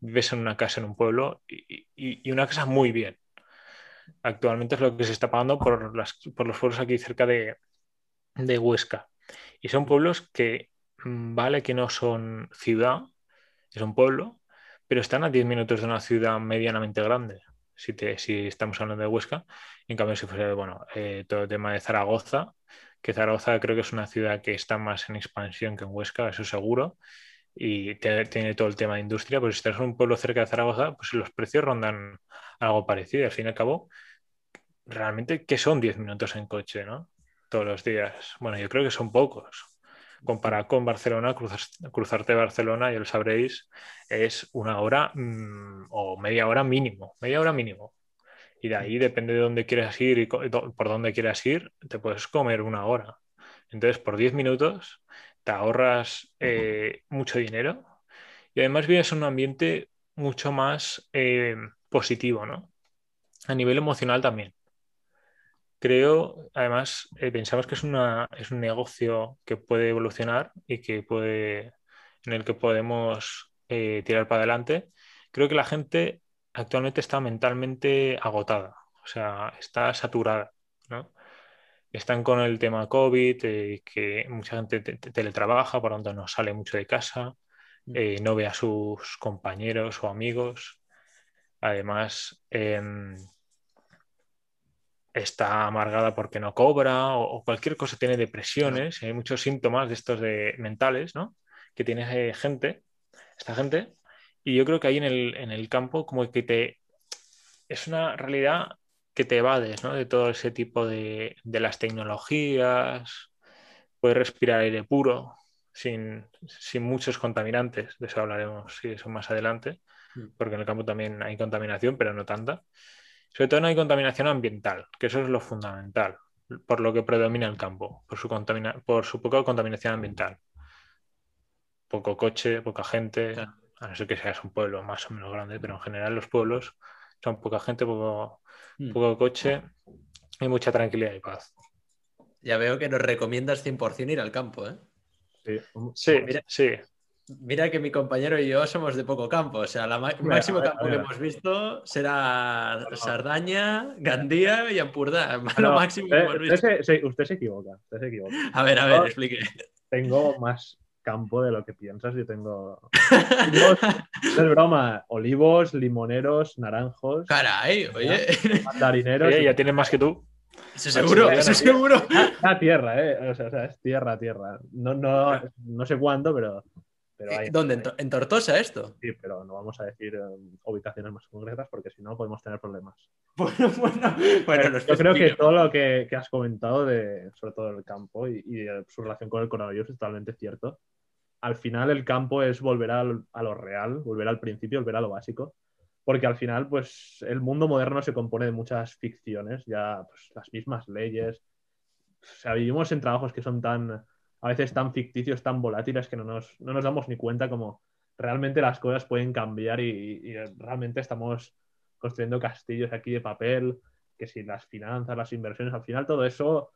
vives en una casa en un pueblo y, una casa muy bien. Actualmente es lo que se está pagando por, por los pueblos aquí cerca de, de Huesca. Y son pueblos que vale que no son ciudad, es un pueblo, pero están a 10 minutos de una ciudad medianamente grande, si, te, si estamos hablando de Huesca. En cambio, si fuese, bueno, eh, todo el tema de Zaragoza, que Zaragoza creo que es una ciudad que está más en expansión que en Huesca, eso seguro, y tiene todo el tema de industria, pues si estás en un pueblo cerca de Zaragoza, pues los precios rondan algo parecido. Al fin y al cabo, realmente, ¿qué son 10 minutos en coche, no? Todos los días. Bueno, yo creo que son pocos. Comparado con Barcelona, cruzarte Barcelona, ya lo sabréis, es una hora mm, o media hora mínimo, media hora mínimo. Y de ahí, depende de dónde quieras ir y por dónde quieras ir, te puedes comer una hora. Entonces, por 10 minutos te ahorras eh, mucho dinero y además vives en un ambiente mucho más eh, positivo, ¿no? A nivel emocional también. Creo, además, eh, pensamos que es, una, es un negocio que puede evolucionar y que puede, en el que podemos tirar para adelante. Creo que la gente actualmente está mentalmente agotada, o sea, está saturada, ¿no? Están con el tema COVID, eh, que mucha gente teletrabaja, por lo tanto no sale mucho de casa, mm. eh, no ve a sus compañeros o amigos. Además, em, está amargada porque no cobra o, cualquier cosa, tiene depresiones, hay muchos síntomas de estos de mentales, ¿no? Que tiene gente, esta gente, y yo creo que ahí en el, en el campo como que te... Es una realidad que te evades ¿no? de todo ese tipo de, de, las tecnologías, puedes respirar aire puro, sin, sin, muchos contaminantes, de eso hablaremos si eso más adelante, mm. porque en el campo también hay contaminación, pero no tanta. Sobre todo no hay contaminación ambiental, que eso es lo fundamental, por lo que predomina el campo, por su, contamina por su poca contaminación ambiental. Poco coche, poca gente, a no ser que seas un pueblo más o menos grande, pero en general los pueblos son poca gente, poco, mm. poco coche y mucha tranquilidad y paz. Ya veo que nos recomiendas 100% ir al campo, ¿eh? Sí, mira, sí. Mira que mi compañero y yo somos de poco campo, o sea, el máximo campo que hemos visto será Sardaña, Gandía y Ampurdá. lo máximo que hemos visto. Usted se, usted se, equivoca, usted se equivoca. A ver, a ver, explique. Tengo más campo de lo que piensas. Yo tengo. es broma. Olivos, limoneros, naranjos. Caray, oye. Mandarineros. Oye, ya tienes más que tú. Eso seguro, eso seguro. La tierra, ¿eh? O sea, es tierra, tierra. No, no, no sé cuándo, pero. Eh, ¿Dónde? ¿En, Tortosa esto? Sí, pero no vamos a decir um, ubicaciones más concretas porque si no podemos tener problemas. Bueno, bueno, bueno yo creo que todo lo que, has comentado de, sobre todo el campo y, y, su relación con el coronavirus es totalmente cierto al final el campo es volver a lo real, volver al principio, volver a lo básico. Porque al final, pues, el mundo moderno se compone de muchas ficciones, ya pues, las mismas leyes. O sea, vivimos en trabajos que son tan, a veces tan ficticios, tan volátiles, que no nos, no nos damos ni cuenta como realmente las cosas pueden cambiar y, y, realmente estamos construyendo castillos aquí de papel, que si las finanzas, las inversiones, al final todo eso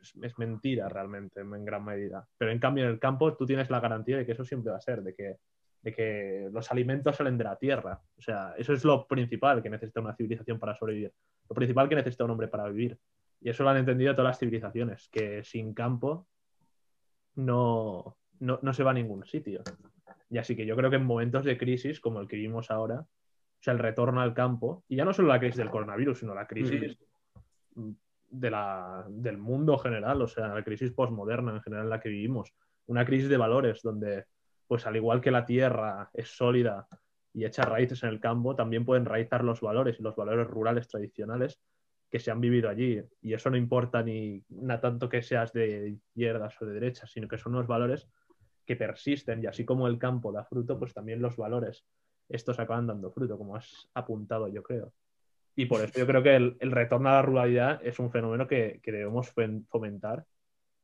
es, mentira realmente en gran medida. Pero en cambio en el campo tú tienes la garantía de que eso siempre va a ser, de que, de que los alimentos salen de la tierra. O sea, eso es lo principal que necesita una civilización para sobrevivir. Lo principal que necesita un hombre para vivir. Y eso lo han entendido todas las civilizaciones, que sin campo no, no, no se va a ningún sitio. Y así que yo creo que en momentos de crisis como el que vivimos ahora, o sea, el retorno al campo, y ya no solo la crisis del coronavirus, sino la crisis de la, del mundo general, o sea, la crisis postmoderna en general en la que vivimos. Una crisis de valores donde, pues al igual que la tierra es sólida y echa raíces en el campo, también pueden raizar los valores y los valores rurales tradicionales que se han vivido allí. Y eso no importa ni na tanto que seas de izquierdas o de derechas, sino que son unos valores que persisten. Y así como el campo da fruto, pues también los valores estos acaban dando fruto, como has apuntado, yo creo. Y por eso yo creo que el, el retorno a la ruralidad es un fenómeno que, que debemos fomentar.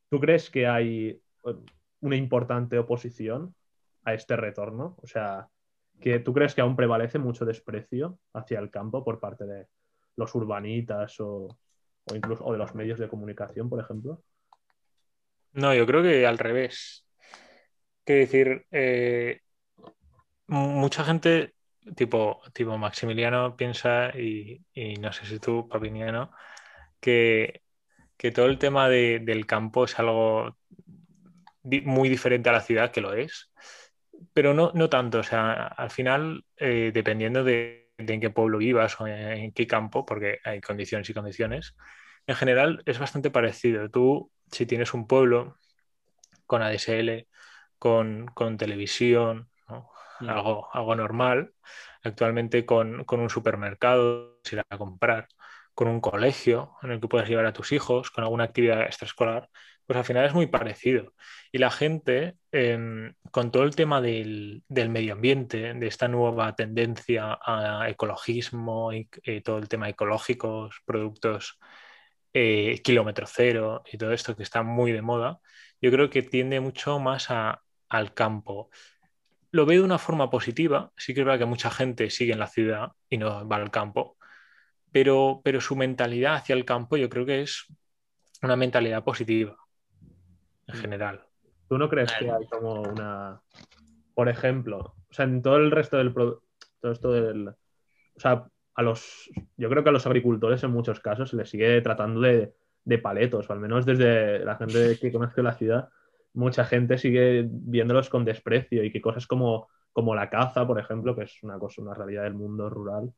¿Tú crees que hay eh, una importante oposición a este retorno? O sea, que tú crees que aún prevalece mucho desprecio hacia el campo por parte de los urbanitas o, o incluso o de los medios de comunicación, por ejemplo. No, yo creo que al revés. Quiero decir, eh, mu- mucha gente, tipo, tipo Maximiliano, piensa, y, y no sé si tú, Papiniano, que, que todo el tema de- del campo es algo muy diferente a la ciudad, que lo es, pero no, no tanto. O sea, al final, eh, dependiendo de, de en qué pueblo vivas o en, qué campo, porque hay condiciones y condiciones, en general es bastante parecido. Tú, si tienes un pueblo con ADSL, con, con televisión, ¿no? Mm. algo, algo normal, actualmente con, con un supermercado, si ir a comprar, con un colegio en el que puedas llevar a tus hijos, con alguna actividad extraescolar, pues al final es muy parecido. Y la gente, em, con todo el tema del, medio ambiente, de esta nueva tendencia a ecologismo y eh, todo el tema ecológicos, productos eh, kilómetro cero y todo esto que está muy de moda, yo creo que tiende mucho más al campo. Lo veo de una forma positiva, sí que es verdad que mucha gente sigue en la ciudad y no va al campo, pero, pero su mentalidad hacia el campo yo creo que es una mentalidad positiva en Mm. general. ¿Tú no crees que hay como una, por ejemplo, o sea, en todo el resto del todo esto del, o sea, a los, yo creo que a los agricultores en muchos casos se les sigue tratando de, de paletos, o al menos desde la gente que conoce la ciudad, mucha gente sigue viéndolos con desprecio y que cosas como, como la caza, por ejemplo, que es una cosa, una realidad del mundo rural,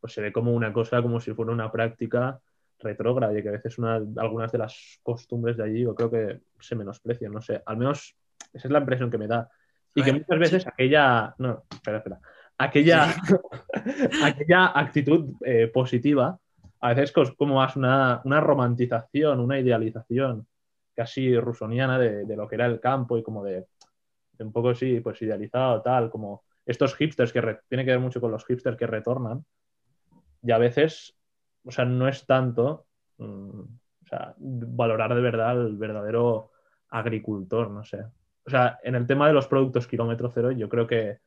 pues se ve como una cosa, como si fuera una práctica retrógrada y que a veces una- algunas de las costumbres de allí yo creo que se menosprecian, no sé, al menos esa es la impresión que me da. Y que muchas veces aquella, no, espera, espera, aquella, aquella actitud eh, positiva, a veces cos- como más una, una romantización, una idealización casi rusoniana de, de lo que era el campo y como de, de un poco así, pues idealizado, tal, como estos hipsters que re- tiene que ver mucho con los hipsters que retornan, y a veces, o sea, no es tanto mm, o sea, valorar de verdad al verdadero agricultor, no sé. O sea, en el tema de los productos kilómetro cero, yo creo que,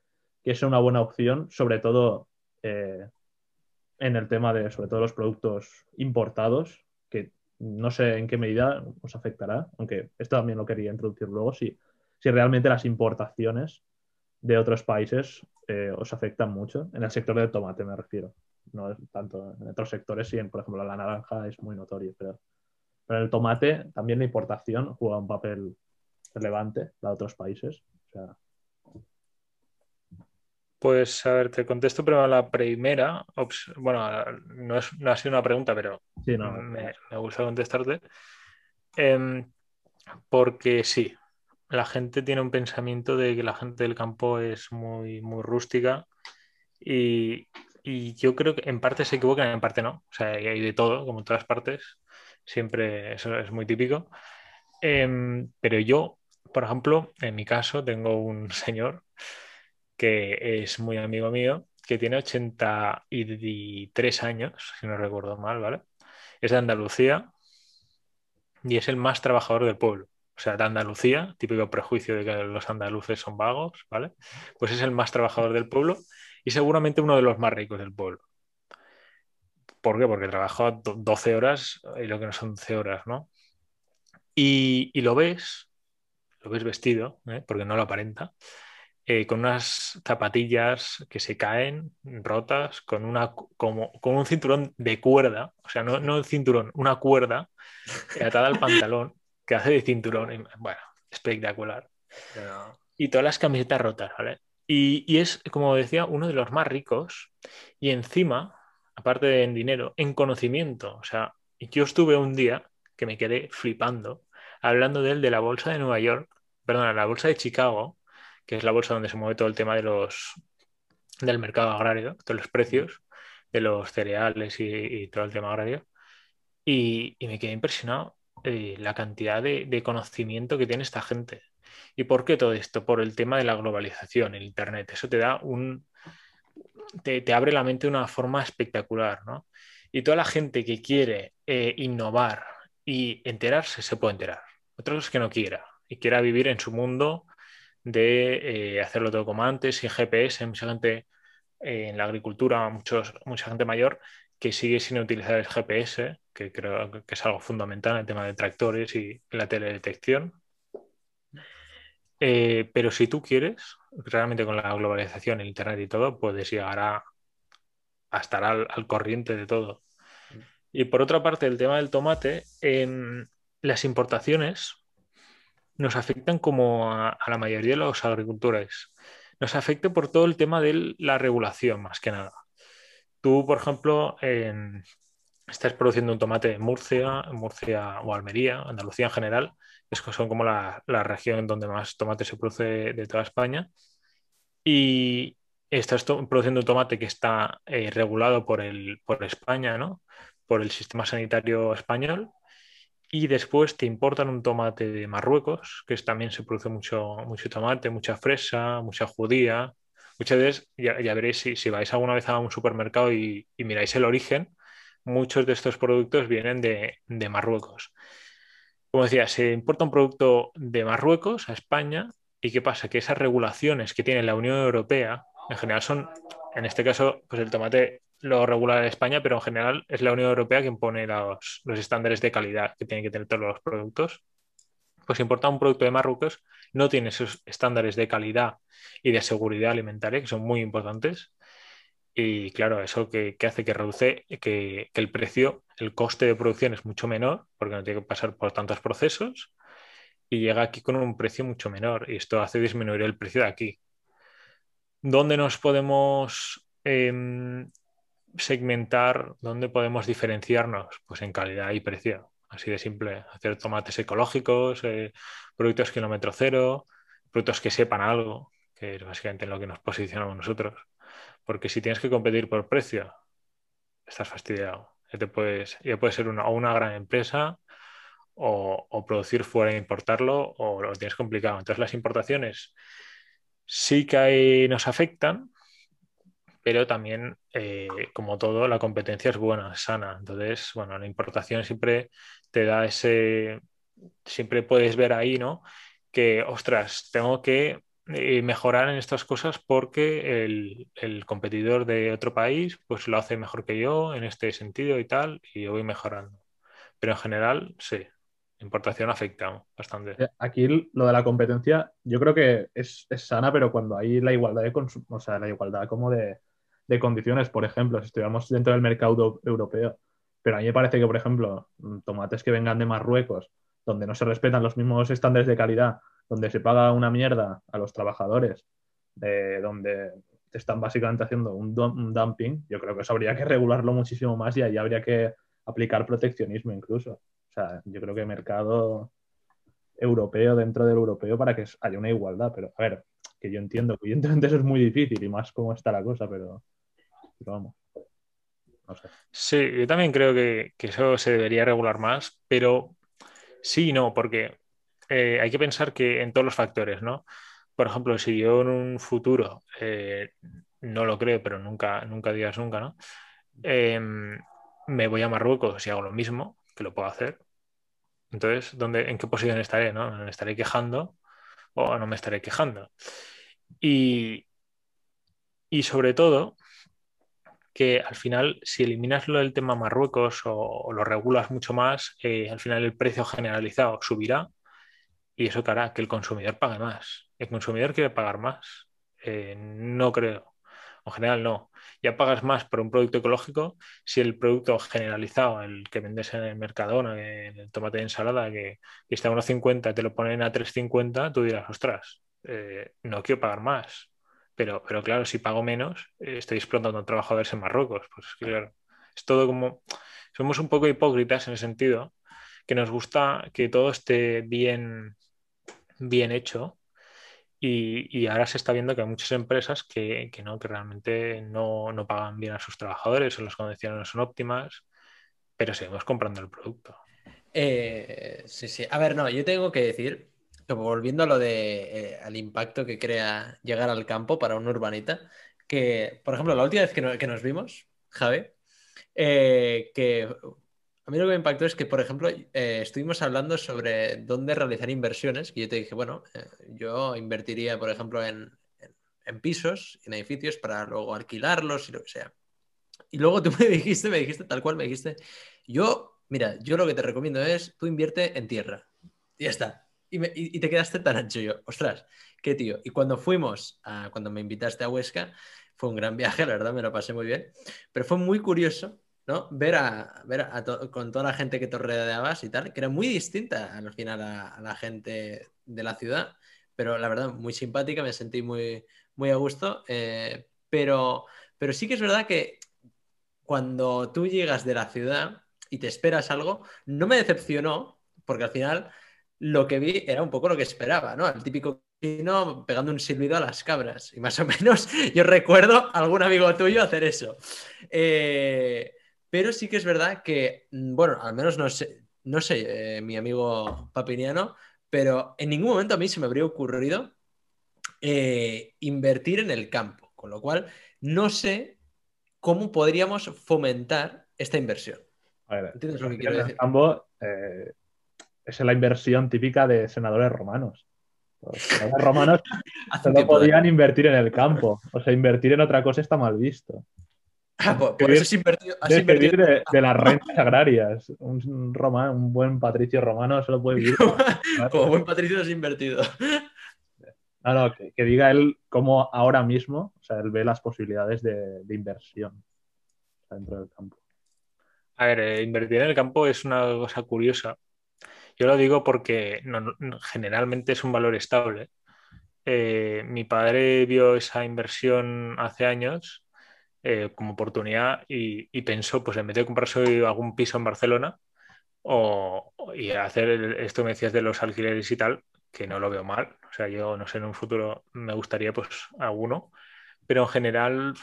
que es una buena opción, sobre todo eh, en el tema de, sobre todo, los productos importados, que no sé en qué medida os afectará, aunque esto también lo quería introducir luego, si, si realmente las importaciones de otros países eh, os afectan mucho, en el sector del tomate me refiero, no es tanto en otros sectores, sí, por ejemplo, la naranja es muy notorio, pero, pero el tomate también la importación juega un papel relevante la de otros países. O sea, Pues a ver, te contesto primero la primera. Bueno, no, es- no ha sido una pregunta, pero sí, no, me, me gusta contestarte. Em, porque sí, la gente tiene un pensamiento de que la gente del campo es muy, muy rústica y, y yo creo que en parte se equivocan, en parte no. O sea, hay de todo, como en todas partes. Siempre eso es muy típico. Em, pero yo, por ejemplo, en mi caso, tengo un señor que es muy amigo mío, que tiene 83 años, si no recuerdo mal, ¿vale? Es de Andalucía y es el más trabajador del pueblo. O sea, de Andalucía, típico prejuicio de que los andaluces son vagos, ¿vale? Pues es el más trabajador del pueblo y seguramente uno de los más ricos del pueblo. ¿Por qué? Porque trabajó do- 12 horas y lo que no son 12 horas, ¿no? Y, y lo ves, lo ves vestido, ¿eh? porque no lo aparenta, eh, con unas zapatillas que se caen, rotas, con, una, como, con un cinturón de cuerda, o sea, no, no el cinturón, una cuerda eh, atada al pantalón, que hace de cinturón. y, bueno, espectacular. Pero- Y todas las camisetas rotas, ¿vale? Y, es, como decía, uno de los más ricos. Y encima, aparte de en dinero, en conocimiento. O sea, yo estuve un día que me quedé flipando, hablando de de la bolsa de Nueva York, perdón, la bolsa de Chicago, que es la bolsa donde se mueve todo el tema de los del mercado agrario, de los precios de los cereales y, y todo el tema agrario. Y, me quedé impresionado eh, la cantidad de, conocimiento que tiene esta gente. ¿Y por qué todo esto? Por el tema de la globalización, el Internet. Eso te da un... Te, abre la mente de una forma espectacular, ¿no? Y toda la gente que quiere eh, innovar y enterarse, se puede enterar. Otros que no quiera y quiera vivir en su mundo de eh, hacerlo todo como antes, sin GPS, mucha gente en la agricultura, muchos, mucha gente mayor que sigue sin utilizar el GPS, que creo que es algo fundamental en el tema de tractores y la teledetección. Eh, pero si tú quieres, realmente con la globalización, el Internet y todo, puedes llegar a, estar al, corriente de todo. Y por otra parte, el tema del tomate, en las importaciones nos afectan como a, la mayoría de los agricultores. Nos afecta por todo el tema de la regulación, más que nada. Tú, por ejemplo, estás produciendo un tomate en Murcia, Murcia o Almería, Andalucía en general, que son como la, región donde más tomate se produce de toda España. Y estás produciendo un tomate que está eh, regulado por, el, por España, ¿no? por el sistema sanitario español. Y después te importan un tomate de Marruecos, que también se produce mucho, mucho tomate, mucha fresa, mucha judía, Muchas veces, ya, veréis, si, vais alguna vez a un supermercado y, miráis el origen, muchos de estos productos vienen de, Marruecos. Como decía, se importa un producto de Marruecos a España y ¿qué pasa? Que esas regulaciones que tiene la Unión Europea, en general son, en este caso, pues el tomate lo regula España, pero en general es la Unión Europea quien pone los, estándares de calidad que tienen que tener todos los productos pues importar un producto de Marruecos no tiene esos estándares de calidad y de seguridad alimentaria que son muy importantes. Y claro, eso que, hace que reduce que, el precio, el coste de producción es mucho menor, porque no tiene que pasar por tantos procesos, y llega aquí con un precio mucho menor. Y esto hace disminuir el precio de aquí. ¿Dónde nos podemos em, segmentar? ¿Dónde podemos diferenciarnos? Pues en calidad y precio así de simple. Hacer tomates ecológicos, eh, productos kilómetro cero, productos que sepan algo, que es básicamente lo que nos posicionamos nosotros. Porque si tienes que competir por precio, estás fastidiado. Ya, te puede ser una, gran empresa o, producir fuera e importarlo o lo tienes complicado. Entonces las importaciones sí que nos afectan, pero también, eh, como todo, la competencia es buena, sana. Entonces, bueno, la importación siempre te da ese, siempre puedes ver ahí, ¿no? Que, ostras, tengo que eh, mejorar en estas cosas porque el, competidor de otro país pues lo hace mejor que yo en este sentido y tal, y yo voy mejorando. Pero en general, sí, importación afecta bastante. Eh, aquí lo de la competencia, yo creo que es, sana, pero cuando hay la igualdad de o sea, la igualdad como de, de condiciones, por ejemplo, si estuviéramos dentro del mercado europeo, pero a mí me parece que, por ejemplo, mm, tomates que vengan de Marruecos, donde no se respetan los mismos estándares de calidad, donde se paga una mierda a los trabajadores, donde están básicamente haciendo un, dumping, yo creo que eso habría que regularlo muchísimo más y ahí habría que aplicar proteccionismo incluso. O sea, yo creo que mercado europeo dentro del europeo para que haya una igualdad, pero a ver, que yo entiendo evidentemente eso es muy difícil y más cómo está la cosa, pero vamos. Sí, yo también creo que, eso se debería regular más, pero sí y no, porque eh, hay que pensar que en todos los factores, ¿no? Por ejemplo, si yo en un futuro, eh, no lo creo, pero nunca, nunca digas nunca, ¿no? Em, me voy a Marruecos y hago lo mismo, que lo puedo hacer. Entonces, ¿dónde, ¿en qué posición estaré? ¿no? ¿Me estaré quejando o no me estaré quejando? Y, y sobre todo, que al final, si eliminas lo del tema Marruecos o, lo regulas mucho más, eh, al final el precio generalizado subirá y eso hará que el consumidor pague más. El consumidor quiere pagar más. Eh, no creo. En general no. Ya pagas más por un producto ecológico si el producto generalizado, el que vendes en el mercado, el tomate de ensalada, que, está a 1,50 te lo ponen a 3,50, tú dirás, ostras, eh, no quiero pagar más. Pero, pero claro, si pago menos, eh, estoy explotando a trabajadores en Marruecos. Pues claro, es todo como. Somos un poco hipócritas en el sentido que nos gusta que todo esté bien, bien hecho. Y, ahora se está viendo que hay muchas empresas que, no, que realmente no, pagan bien a sus trabajadores o las condiciones no son óptimas. pero seguimos comprando el producto. Eh, sí, sí. A ver, no, yo tengo que decir, que volviendo a lo de eh, impacto que crea llegar al campo para un urbanita, que, por ejemplo, la última vez que, no- que nos vimos, Javi, eh, que mí lo que me impactó es que, por ejemplo, eh, estuvimos hablando sobre dónde realizar inversiones, y yo te dije, bueno, eh, yo invertiría, por ejemplo, en, en- en pisos, en edificios, para luego alquilarlos y lo que sea. Y luego tú me dijiste, me dijiste tal cual, me dijiste, yo, mira, yo lo que te recomiendo es, tú invierte en tierra. Y ya está. Y, me- y- y te quedaste tan ancho yo, ostras, qué tío. Y cuando fuimos, a, cuando me invitaste a Huesca, fue un gran viaje, la verdad, me lo pasé muy bien. Pero fue muy curioso, ¿no? Ver a, ver a to- con toda la gente que te rodeabas y tal, que era muy distinta al final a, a la gente de la ciudad, pero la verdad, muy simpática, me sentí muy, muy a gusto. eh, pero, pero sí que es verdad que cuando tú llegas de la ciudad y te esperas algo, no me decepcionó, porque al final lo que vi era un poco lo que esperaba, ¿no? El típico vecino pegando un silbido a las cabras. Y más o menos yo recuerdo a algún amigo tuyo hacer eso. Eh, pero sí que es verdad que, mm, bueno, al menos no sé, no sé, eh, mi amigo Papiniano, pero en ningún momento a mí se me habría ocurrido eh, invertir en el campo. Con lo cual, no sé cómo podríamos fomentar esta inversión. A ver, ¿Entiendes lo que quiero el decir? campo, eh, es la inversión típica de senadores romanos. Los senadores romanos solo podían invertir en el campo. O sea, invertir en otra cosa está mal visto. Ah, por, por eso has invertido. has invertido- de, de las rentas agrarias. Un, romano, un buen patricio romano solo puede vivir. Como buen patricio has invertido. No, no, que, que diga él cómo ahora mismo, o sea, él ve las posibilidades de, de inversión dentro del campo. A ver, eh, invertir en el campo es una cosa curiosa. Yo lo digo porque no- no- generalmente es un valor estable. Eh, mi padre vio esa inversión hace años eh, como oportunidad y, y pensó, pues en vez de comprarse algún piso en Barcelona o, y hacer el- esto me decías de los alquileres y tal, que no lo veo mal. O sea, yo no sé, en un futuro me gustaría pues alguno, pero en general,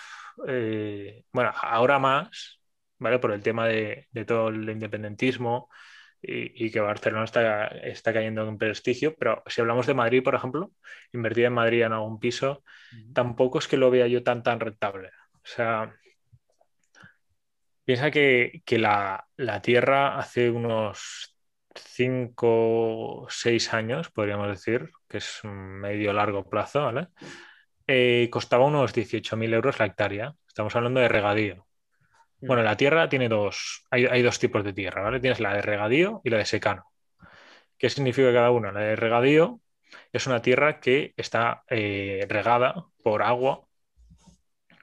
eh, bueno, ahora más, ¿vale? Por el tema de, de todo el independentismo y, y que Barcelona está, está cayendo en prestigio, pero si hablamos de Madrid, por ejemplo, invertir en Madrid en algún piso, tampoco es que lo vea yo tan, tan rentable. O sea, piensa que, que la, la Tierra hace unos 5 o 6 años, podríamos decir, que es medio largo plazo, ¿vale? Eh, costaba unos 18.000 euros la hectárea. Estamos hablando de regadío. Bueno, la tierra tiene dos, hay, hay dos tipos de tierra, ¿vale? Tienes la de regadío y la de secano. ¿Qué significa cada una? La de regadío es una tierra que está eh, regada por agua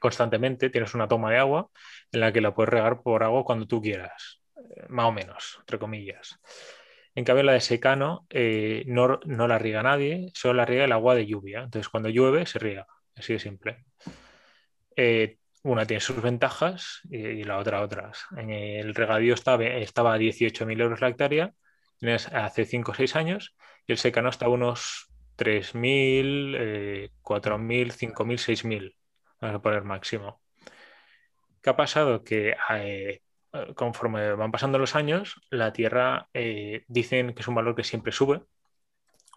constantemente, tienes una toma de agua en la que la puedes regar por agua cuando tú quieras, eh, más o menos, entre comillas. En cambio, la de secano eh, no, no la riega nadie, solo la riega el agua de lluvia. Entonces, cuando llueve, se riega. Así de simple. Eh, una tiene sus ventajas y, la otra otras. En el regadío estaba, estaba a 18.000 euros la hectárea hace 5 o 6 años y el secano está a unos 3.000, eh, 4.000, 5.000, 6.000. Vamos a poner máximo. ¿Qué ha pasado? Que eh, conforme van pasando los años, la tierra eh, dicen que es un valor que siempre sube,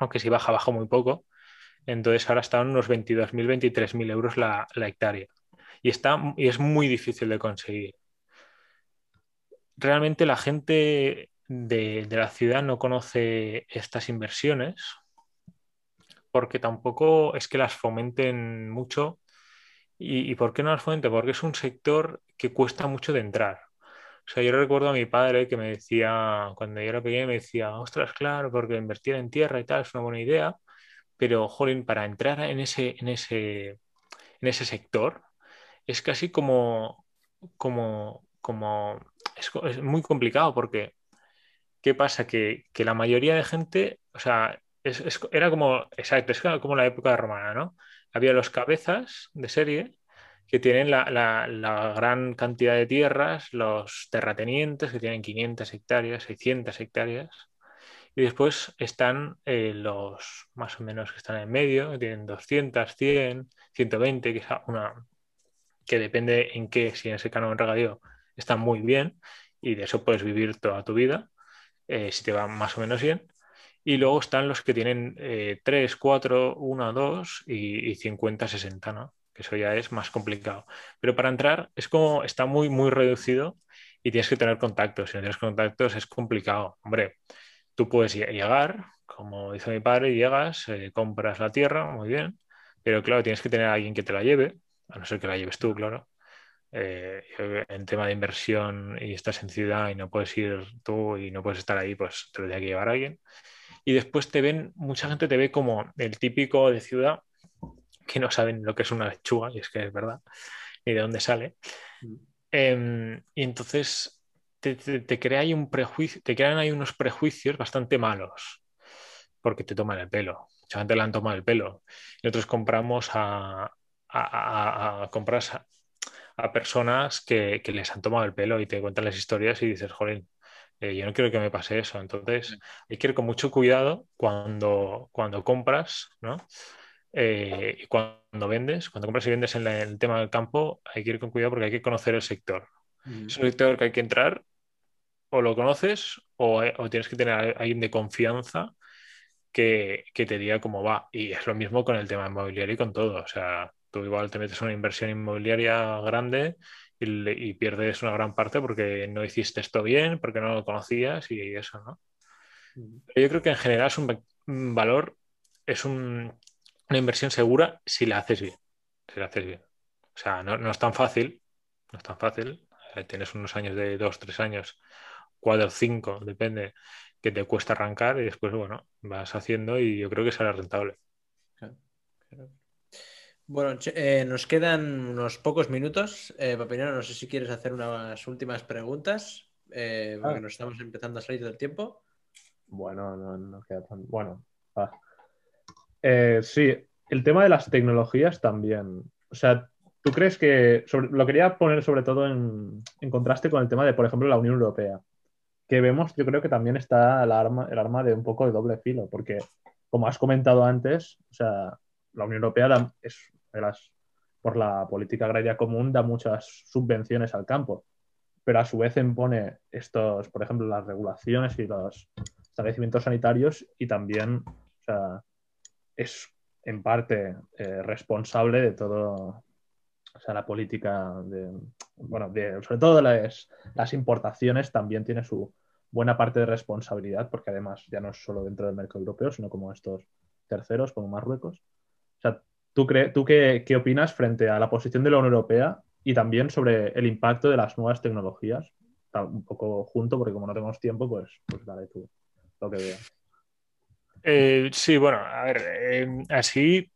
aunque si baja, baja muy poco. Entonces ahora están unos 22.000, 23.000 euros la, la hectárea. Y, está, y es muy difícil de conseguir. Realmente la gente de, de, la ciudad no conoce estas inversiones porque tampoco es que las fomenten mucho. ¿Y, y por qué no las fomenten? Porque es un sector que cuesta mucho de entrar. O sea, yo recuerdo a mi padre que me decía, cuando yo era pequeño, me decía, ostras, claro, porque invertir en tierra y tal es una buena idea, pero, jolín, para entrar en ese, en ese, en ese sector es casi como, como, como, es, es muy complicado porque ¿qué pasa? Que, que, la mayoría de gente, o sea, es, es, era como, exacto, es como la época romana, ¿no? Había los cabezas de serie que tienen la, la, gran cantidad de tierras, los terratenientes que tienen 500 hectáreas, 600 hectáreas, y después están eh, los más o menos que están en medio, que tienen 200, 100, 120, que es una que depende en qué, si en ese canon regadío está muy bien, y de eso puedes vivir toda tu vida, eh, si te va más o menos bien. Y luego están los que tienen 3, 4, 1, 2 y, y 50, 60, ¿no? Que eso ya es más complicado. Pero para entrar es como, está muy, muy reducido y tienes que tener contactos. Si no tienes contactos es complicado. Hombre, tú puedes llegar, como dice mi padre, llegas, eh, compras la tierra, muy bien, pero claro, tienes que tener a alguien que te la lleve, a no ser que la lleves tú, claro. Eh, en tema de inversión y estás en ciudad y no puedes ir tú y no puedes estar ahí, pues te lo tiene que llevar alguien. Y después te ven, mucha gente te ve como el típico de ciudad que no saben lo que es una lechuga, y es que es verdad, ni de dónde sale. Em, y entonces te, crea ahí un prejuicio, te crean ahí unos prejuicios bastante malos, porque te toman el pelo. Mucha gente le han tomado el pelo. Y nosotros compramos a, a, a, a compras a, personas que, que, les han tomado el pelo y te cuentan las historias y dices, joder, eh, yo no quiero que me pase eso. Entonces, hay que ir con mucho cuidado cuando, cuando compras, ¿no? Eh, y cuando vendes, cuando compras y vendes en, el tema del campo, hay que ir con cuidado porque hay que conocer el sector. Es un sector que hay que entrar, o lo conoces, o, tienes que tener a alguien de confianza que, que, te diga cómo va. Y es lo mismo con el tema inmobiliario y con todo. O sea, tú igual te metes una inversión inmobiliaria grande y, y, pierdes una gran parte porque no hiciste esto bien, porque no lo conocías y eso, ¿no? Pero yo creo que en general es un, un valor, es un, una inversión segura si la haces bien. Si la haces bien. O sea, no, no es tan fácil. No es tan fácil. Eh, tienes unos años de dos, tres años, cuatro, cinco, depende, que te cuesta arrancar y después, bueno, vas haciendo y yo creo que será rentable. Bueno, eh, nos quedan unos pocos minutos. Eh, Papinero, no sé si quieres hacer unas últimas preguntas, eh, porque ah. nos estamos empezando a salir del tiempo. Bueno, no, no queda tan. Bueno, va. Eh, sí, el tema de las tecnologías también. O sea, ¿tú crees que... lo quería poner sobre todo en, contraste con el tema de, por ejemplo, la Unión Europea, que vemos, yo creo que también está el arma, el arma de un poco de doble filo, porque, como has comentado antes, o sea, la Unión Europea es por la política agraria común da muchas subvenciones al campo, pero a su vez impone estos, por ejemplo, las regulaciones y los establecimientos sanitarios y también, es en parte eh, responsable de todo, o sea, la política de, bueno, de, sobre todo las, las importaciones también tiene su buena parte de responsabilidad, porque además ya no es solo dentro del mercado europeo, sino como estos terceros, como Marruecos. ¿Tú, ¿tú qué, qué, opinas frente a la posición de la Unión Europea y también sobre el impacto de las nuevas tecnologías? Un poco junto, porque como no tenemos tiempo, pues, pues dale tú lo que veas. Eh, sí, bueno, a ver, em, así,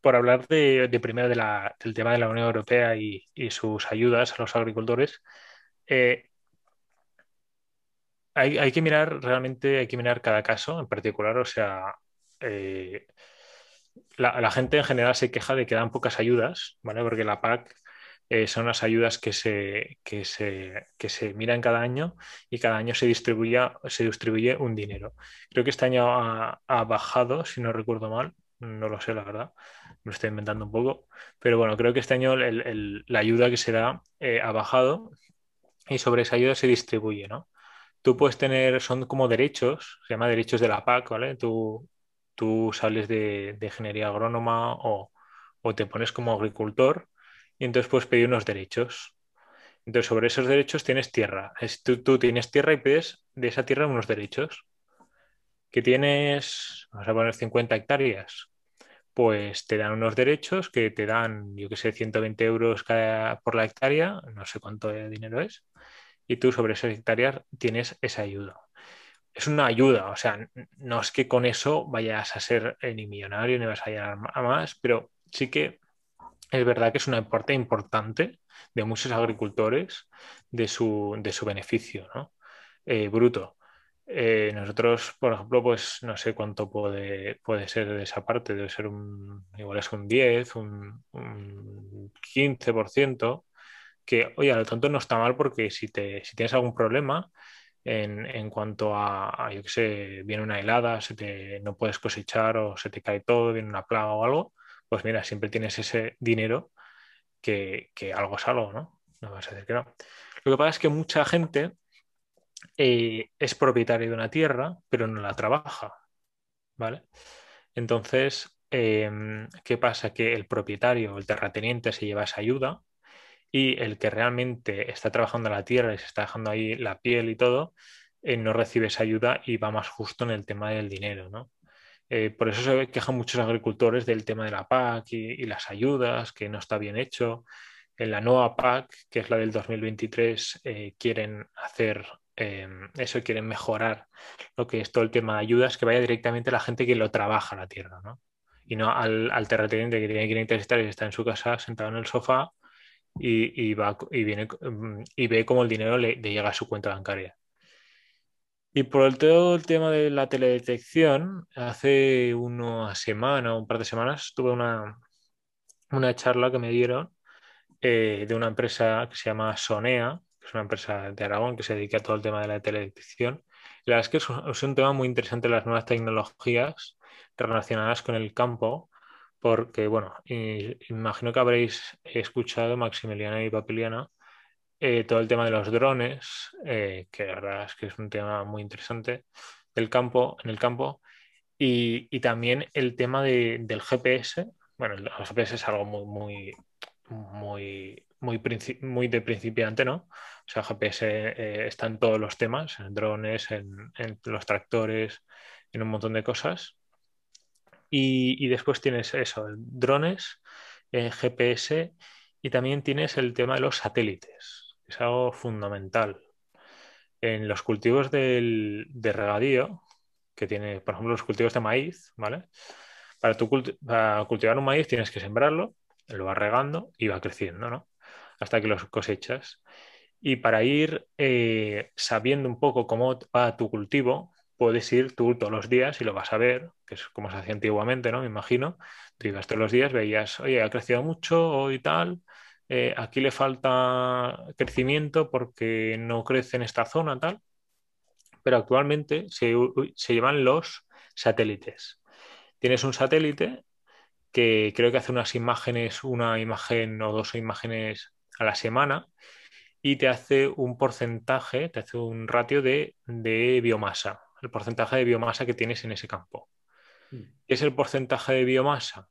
por hablar de, primero del tema de la Unión Europea y, sus ayudas a los agricultores, eh, hay, que mirar realmente, hay que mirar cada caso en particular, o sea, eh, la, gente en general se queja de que dan pocas ayudas, ¿vale? Porque la PAC eh, son las ayudas que se, que, se, que se miran cada año y cada año se, se distribuye un dinero. Creo que este año ha, bajado, si no recuerdo mal, no lo sé, la verdad, me lo estoy inventando un poco, pero bueno, creo que este año la ayuda que se da eh, ha bajado y sobre esa ayuda se distribuye, ¿no? Tú puedes tener, son como derechos, se llama derechos de la PAC, ¿vale? Tú, tú sales de, de ingeniería agrónoma o, o te pones como agricultor y entonces puedes pedir unos derechos. Entonces, sobre esos derechos tienes tierra. tú, tienes tierra y pides de esa tierra unos derechos. Que tienes, vamos a poner 50 hectáreas, pues te dan unos derechos que te dan, yo que sé, 120 euros cada, por la hectárea, no sé cuánto de dinero es, y tú sobre esas hectáreas tienes esa ayuda. Es una ayuda, o sea, no es que con eso vayas a ser ni millonario ni vas a llegar a más, pero sí que es verdad que es una parte importante de muchos agricultores de su, de su beneficio ¿no? eh, bruto. Eh, nosotros, por ejemplo, pues no sé cuánto puede, puede ser de esa parte, debe ser un, igual es un 10, un, un 15%, que, oye, a lo tanto no está mal porque si, te, si tienes algún problema en, cuanto a, yo qué sé, viene una helada, se te, no puedes cosechar o se te cae todo, viene una plaga o algo, pues mira, siempre tienes ese dinero que, algo es algo, ¿no? No vas a decir que no. Lo que pasa es que mucha gente eh, es propietario de una tierra, pero no la trabaja. ¿Vale? Entonces, em, ¿qué pasa? Que el propietario, el terrateniente, se lleva esa ayuda y el que realmente está trabajando la tierra y se está dejando ahí la piel y todo, eh, no recibe esa ayuda y va más justo en el tema del dinero, ¿no? Eh, por eso se quejan muchos agricultores del tema de la PAC y, las ayudas, que no está bien hecho. En la nueva PAC, que es la del 2023, eh, quieren hacer eso, quieren mejorar lo que es todo el tema de ayudas, que vaya directamente a la gente que lo trabaja la tierra, ¿no? Y no al, terrateniente que tiene 500 hectáreas y está en su casa sentado en el sofá y, va, y, viene, mm, y ve cómo el dinero le, llega a su cuenta bancaria. Y por el, todo el tema de la teledetección, hace una semana, un par de semanas, tuve una, una charla que me dieron eh, de una empresa que se llama Sonea, que es una empresa de Aragón que se dedica a todo el tema de la teledetección. la verdad es que es un, es un tema muy interesante las nuevas tecnologías relacionadas con el campo porque, bueno, imagino que habréis escuchado, Maximiliana y Papiliana, eh, todo el tema de los drones, eh, que la verdad es que es un tema muy interesante del campo, en el campo, y, también el tema del GPS. Bueno, el GPS es algo muy, muy, muy, muy, muy de principiante, ¿no? O sea, GPS eh, está en todos los temas, en drones, en los tractores, en un montón de cosas. Y, después tienes eso, drones, eh, GPS y también tienes el tema de los satélites, es algo fundamental. En los cultivos de regadío, que tiene, por ejemplo, los cultivos de maíz, ¿vale? Para, cultivar un maíz tienes que sembrarlo, lo vas regando y va creciendo, ¿no? Hasta que los cosechas. Y para ir eh, sabiendo un poco cómo va tu cultivo, puedes ir tú todos los días y lo vas a ver, que es como se hacía antiguamente, ¿no? Me imagino. Tú ibas todos los días, veías, oye, ha crecido mucho y tal, eh, aquí le falta crecimiento porque no crece en esta zona, tal. Pero actualmente se, se llevan los satélites. Tienes un satélite que creo que hace unas imágenes, una imagen o dos imágenes a la semana y te hace un porcentaje, te hace un ratio de, de biomasa el porcentaje de biomasa que tienes en ese campo. Mm. ¿Qué es el porcentaje de biomasa?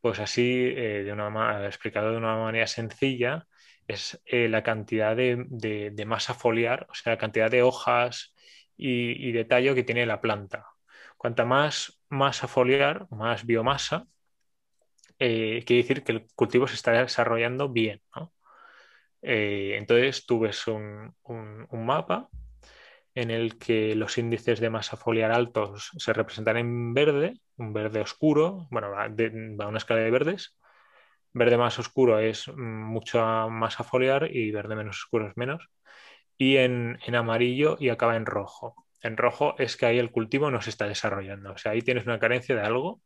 Pues así, eh, de una, explicado de una manera sencilla, es eh, la cantidad de, masa foliar, o sea, la cantidad de hojas y, de tallo que tiene la planta. Cuanta más masa foliar, más biomasa, eh, quiere decir que el cultivo se está desarrollando bien. entonces tú ves un mapa en el que los índices de masa foliar altos se representan en verde, un verde oscuro, bueno, va, a una escala de verdes. Verde más oscuro es mucha masa foliar y verde menos oscuro es menos. Y en, amarillo y acaba en rojo. En rojo es que ahí el cultivo no se está desarrollando. O sea, ahí tienes una carencia de algo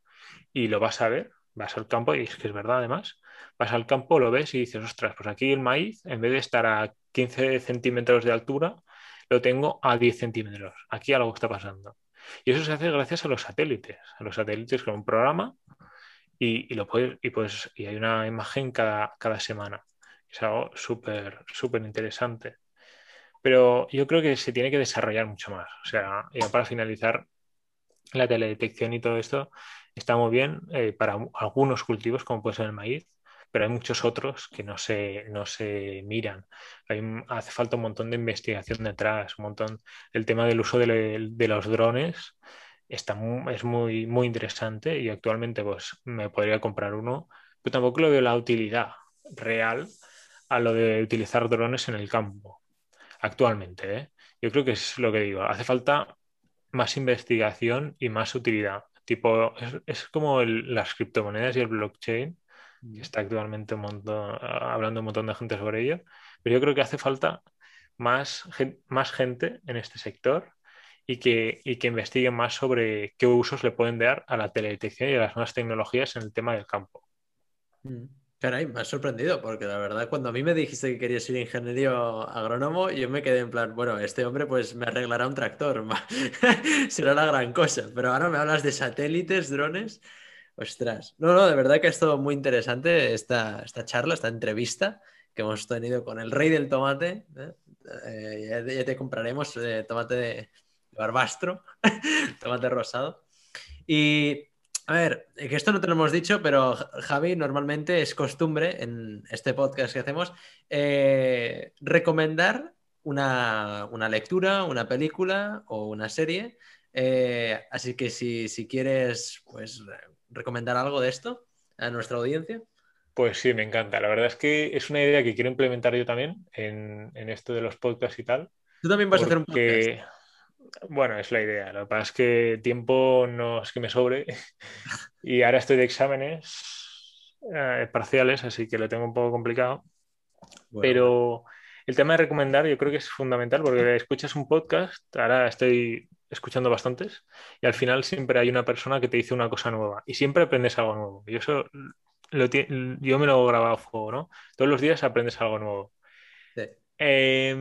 y lo vas a ver, vas al campo y es que es verdad además. Vas al campo, lo ves y dices, ostras, pues aquí el maíz, en vez de estar a 15 centímetros de altura, lo tengo a 10 centímetros. Aquí algo está pasando. Y eso se hace gracias a los satélites. A los satélites con un programa y, lo puedes, y, pues, y hay una imagen cada, cada semana. Es algo súper, súper interesante. Pero yo creo que se tiene que desarrollar mucho más. O sea, ya para finalizar, la teledetección y todo esto está muy bien eh, para algunos cultivos, como puede ser el maíz, pero hay muchos otros que no se, no se miran. hace falta un montón de investigación detrás, un montón. El tema del uso de, los drones está es muy, muy interesante y actualmente pues, me podría comprar uno, pero tampoco le veo la utilidad real a lo de utilizar drones en el campo actualmente. ¿eh? Yo creo que es lo que digo, hace falta más investigación y más utilidad. Tipo, es, como las criptomonedas y el blockchain, que está actualmente un montón, hablando un montón de gente sobre ello, pero yo creo que hace falta más, más gente en este sector y que, y que investiguen más sobre qué usos le pueden dar a la teledetección y a las nuevas tecnologías en el tema del campo. Caray, me has sorprendido, porque la verdad, cuando a mí me dijiste que querías ser ingeniero agrónomo, yo me quedé en plan, bueno, este hombre pues me arreglará un tractor, será la gran cosa. Pero ahora me hablas de satélites, drones. Ostras, no, no, de verdad que ha estado muy interesante esta, esta charla, esta entrevista. que hemos tenido con el rey del tomate. ¿eh? Eh, ya, te compraremos eh, tomate de barbastro, tomate rosado. Y a ver, que esto no te lo hemos dicho, pero Javi, normalmente es costumbre en este podcast que hacemos recomendar una, una, lectura, una película o una serie. Así que si, si, quieres, pues recomendar algo de esto a nuestra audiencia. Pues sí, me encanta. La verdad es que es una idea que quiero implementar yo también en, en esto de los podcasts y tal. Tú también vas porque... a hacer un podcast. Bueno, es la idea. Lo que pasa es que tiempo no es que me sobre y ahora estoy de exámenes eh, parciales, así que lo tengo un poco complicado. Bueno, Pero el tema de recomendar yo creo que es fundamental porque escuchas un podcast, ahora estoy escuchando bastantes y al final siempre hay una persona que te dice una cosa nueva y siempre aprendes algo nuevo. Y eso lo yo me lo he grabado a fuego, ¿no? Todos los días aprendes algo nuevo. Sí. Eh,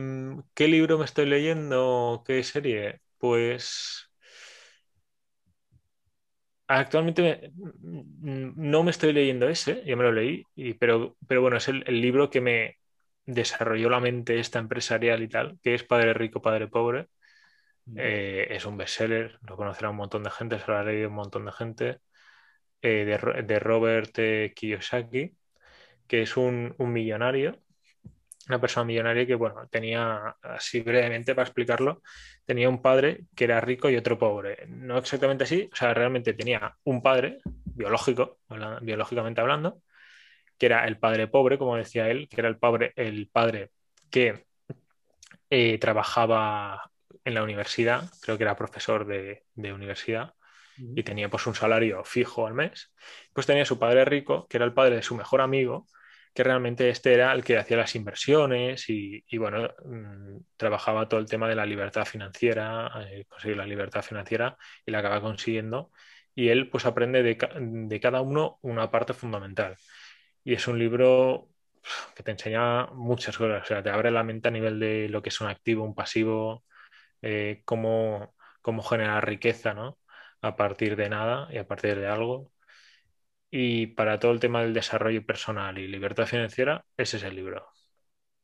¿Qué libro me estoy leyendo? ¿Qué serie? Pues actualmente no me estoy leyendo ese, ya me lo leí, y, pero, pero bueno, es el, el, libro que me desarrolló la mente esta empresarial y tal, que es Padre Rico, Padre Pobre. Eh, es un bestseller, lo conocerá un montón de gente, se lo ha leído un montón de gente, eh, de, de, Robert Kiyosaki, que es un, un millonario una persona millonaria que, bueno, tenía, así brevemente para explicarlo, tenía un padre que era rico y otro pobre. No exactamente así, o sea, realmente tenía un padre biológico, biológicamente hablando, que era el padre pobre, como decía él, que era el padre, el padre que eh, trabajaba en la universidad, creo que era profesor de, de universidad, y tenía pues un salario fijo al mes. Pues tenía su padre rico, que era el padre de su mejor amigo, que realmente este era el que hacía las inversiones y, y bueno, mmm, trabajaba todo el tema de la libertad financiera, eh, conseguir la libertad financiera y la acaba consiguiendo. Y él pues aprende de, de, cada uno una parte fundamental. Y es un libro que te enseña muchas cosas, o sea, te abre la mente a nivel de lo que es un activo, un pasivo, eh, cómo, cómo generar riqueza, ¿no? A partir de nada y a partir de algo. Y para todo el tema del desarrollo personal y libertad financiera, ese es el libro.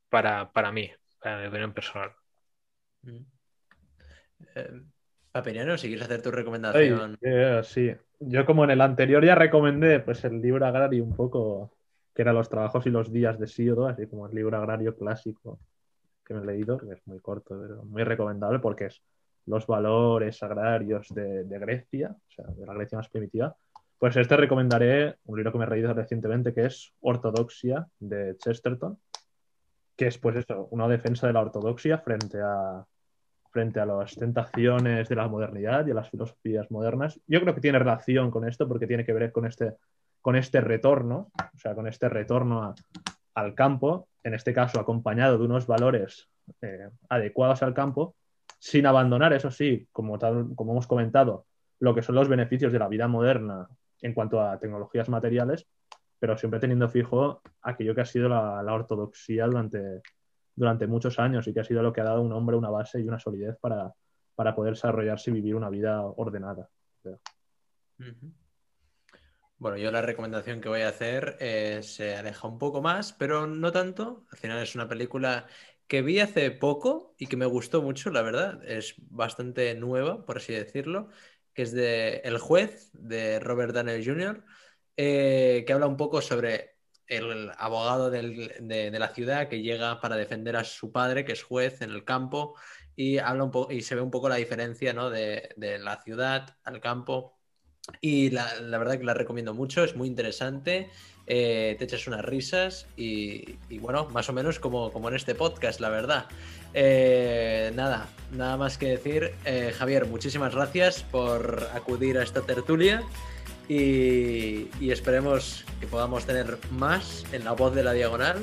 Para, para mí, para mi opinión personal. Mm. Eh, Papiniano, si quieres hacer tu recomendación. Hey, yeah, sí, yo como en el anterior ya recomendé pues el libro agrario un poco, que era Los trabajos y los días de Síodo, así como el libro agrario clásico que me he leído, que es muy corto, pero muy recomendable porque es los valores agrarios de, de Grecia, o sea, de la Grecia más primitiva, pues este recomendaré un libro que me he leído recientemente que es Ortodoxia de Chesterton, que es pues eso, una defensa de la ortodoxia frente a, frente a las tentaciones de la modernidad y a las filosofías modernas. Yo creo que tiene relación con esto porque tiene que ver con este, con este retorno, o sea, con este retorno a, al campo, en este caso acompañado de unos valores eh, adecuados al campo, sin abandonar, eso sí, como, tal, como hemos comentado, lo que son los beneficios de la vida moderna en cuanto a tecnologías materiales, pero siempre teniendo fijo aquello que ha sido la, ortodoxia durante, durante muchos años y que ha sido lo que ha dado un hombre una base y una solidez para, para poder desarrollarse y vivir una vida ordenada. Bueno, yo la recomendación que voy a hacer eh, se aleja un poco más, pero no tanto. Al final es una película que vi hace poco y que me gustó mucho, la verdad. Es bastante nueva, por así decirlo que es de El juez, de Robert Downey Jr., eh, que habla un poco sobre el abogado de, la ciudad que llega para defender a su padre, que es juez en el campo, y, habla un y se ve un poco la diferencia de, la ciudad al campo. Y la, verdad que la recomiendo mucho, es muy interesante, eh, te echas unas risas y, bueno, más o menos como, como en este podcast, la verdad. Eh, nada, nada más que decir. Eh, Javier, muchísimas gracias por acudir a esta tertulia y, esperemos que podamos tener más en la voz de la diagonal.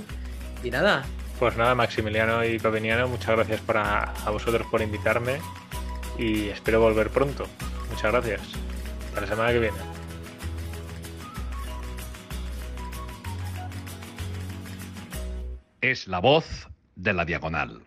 Y nada. Pues nada, Maximiliano y Paviniano, muchas gracias para, a vosotros por invitarme y espero volver pronto. Muchas gracias. Hasta la semana que viene. Es la voz de la diagonal.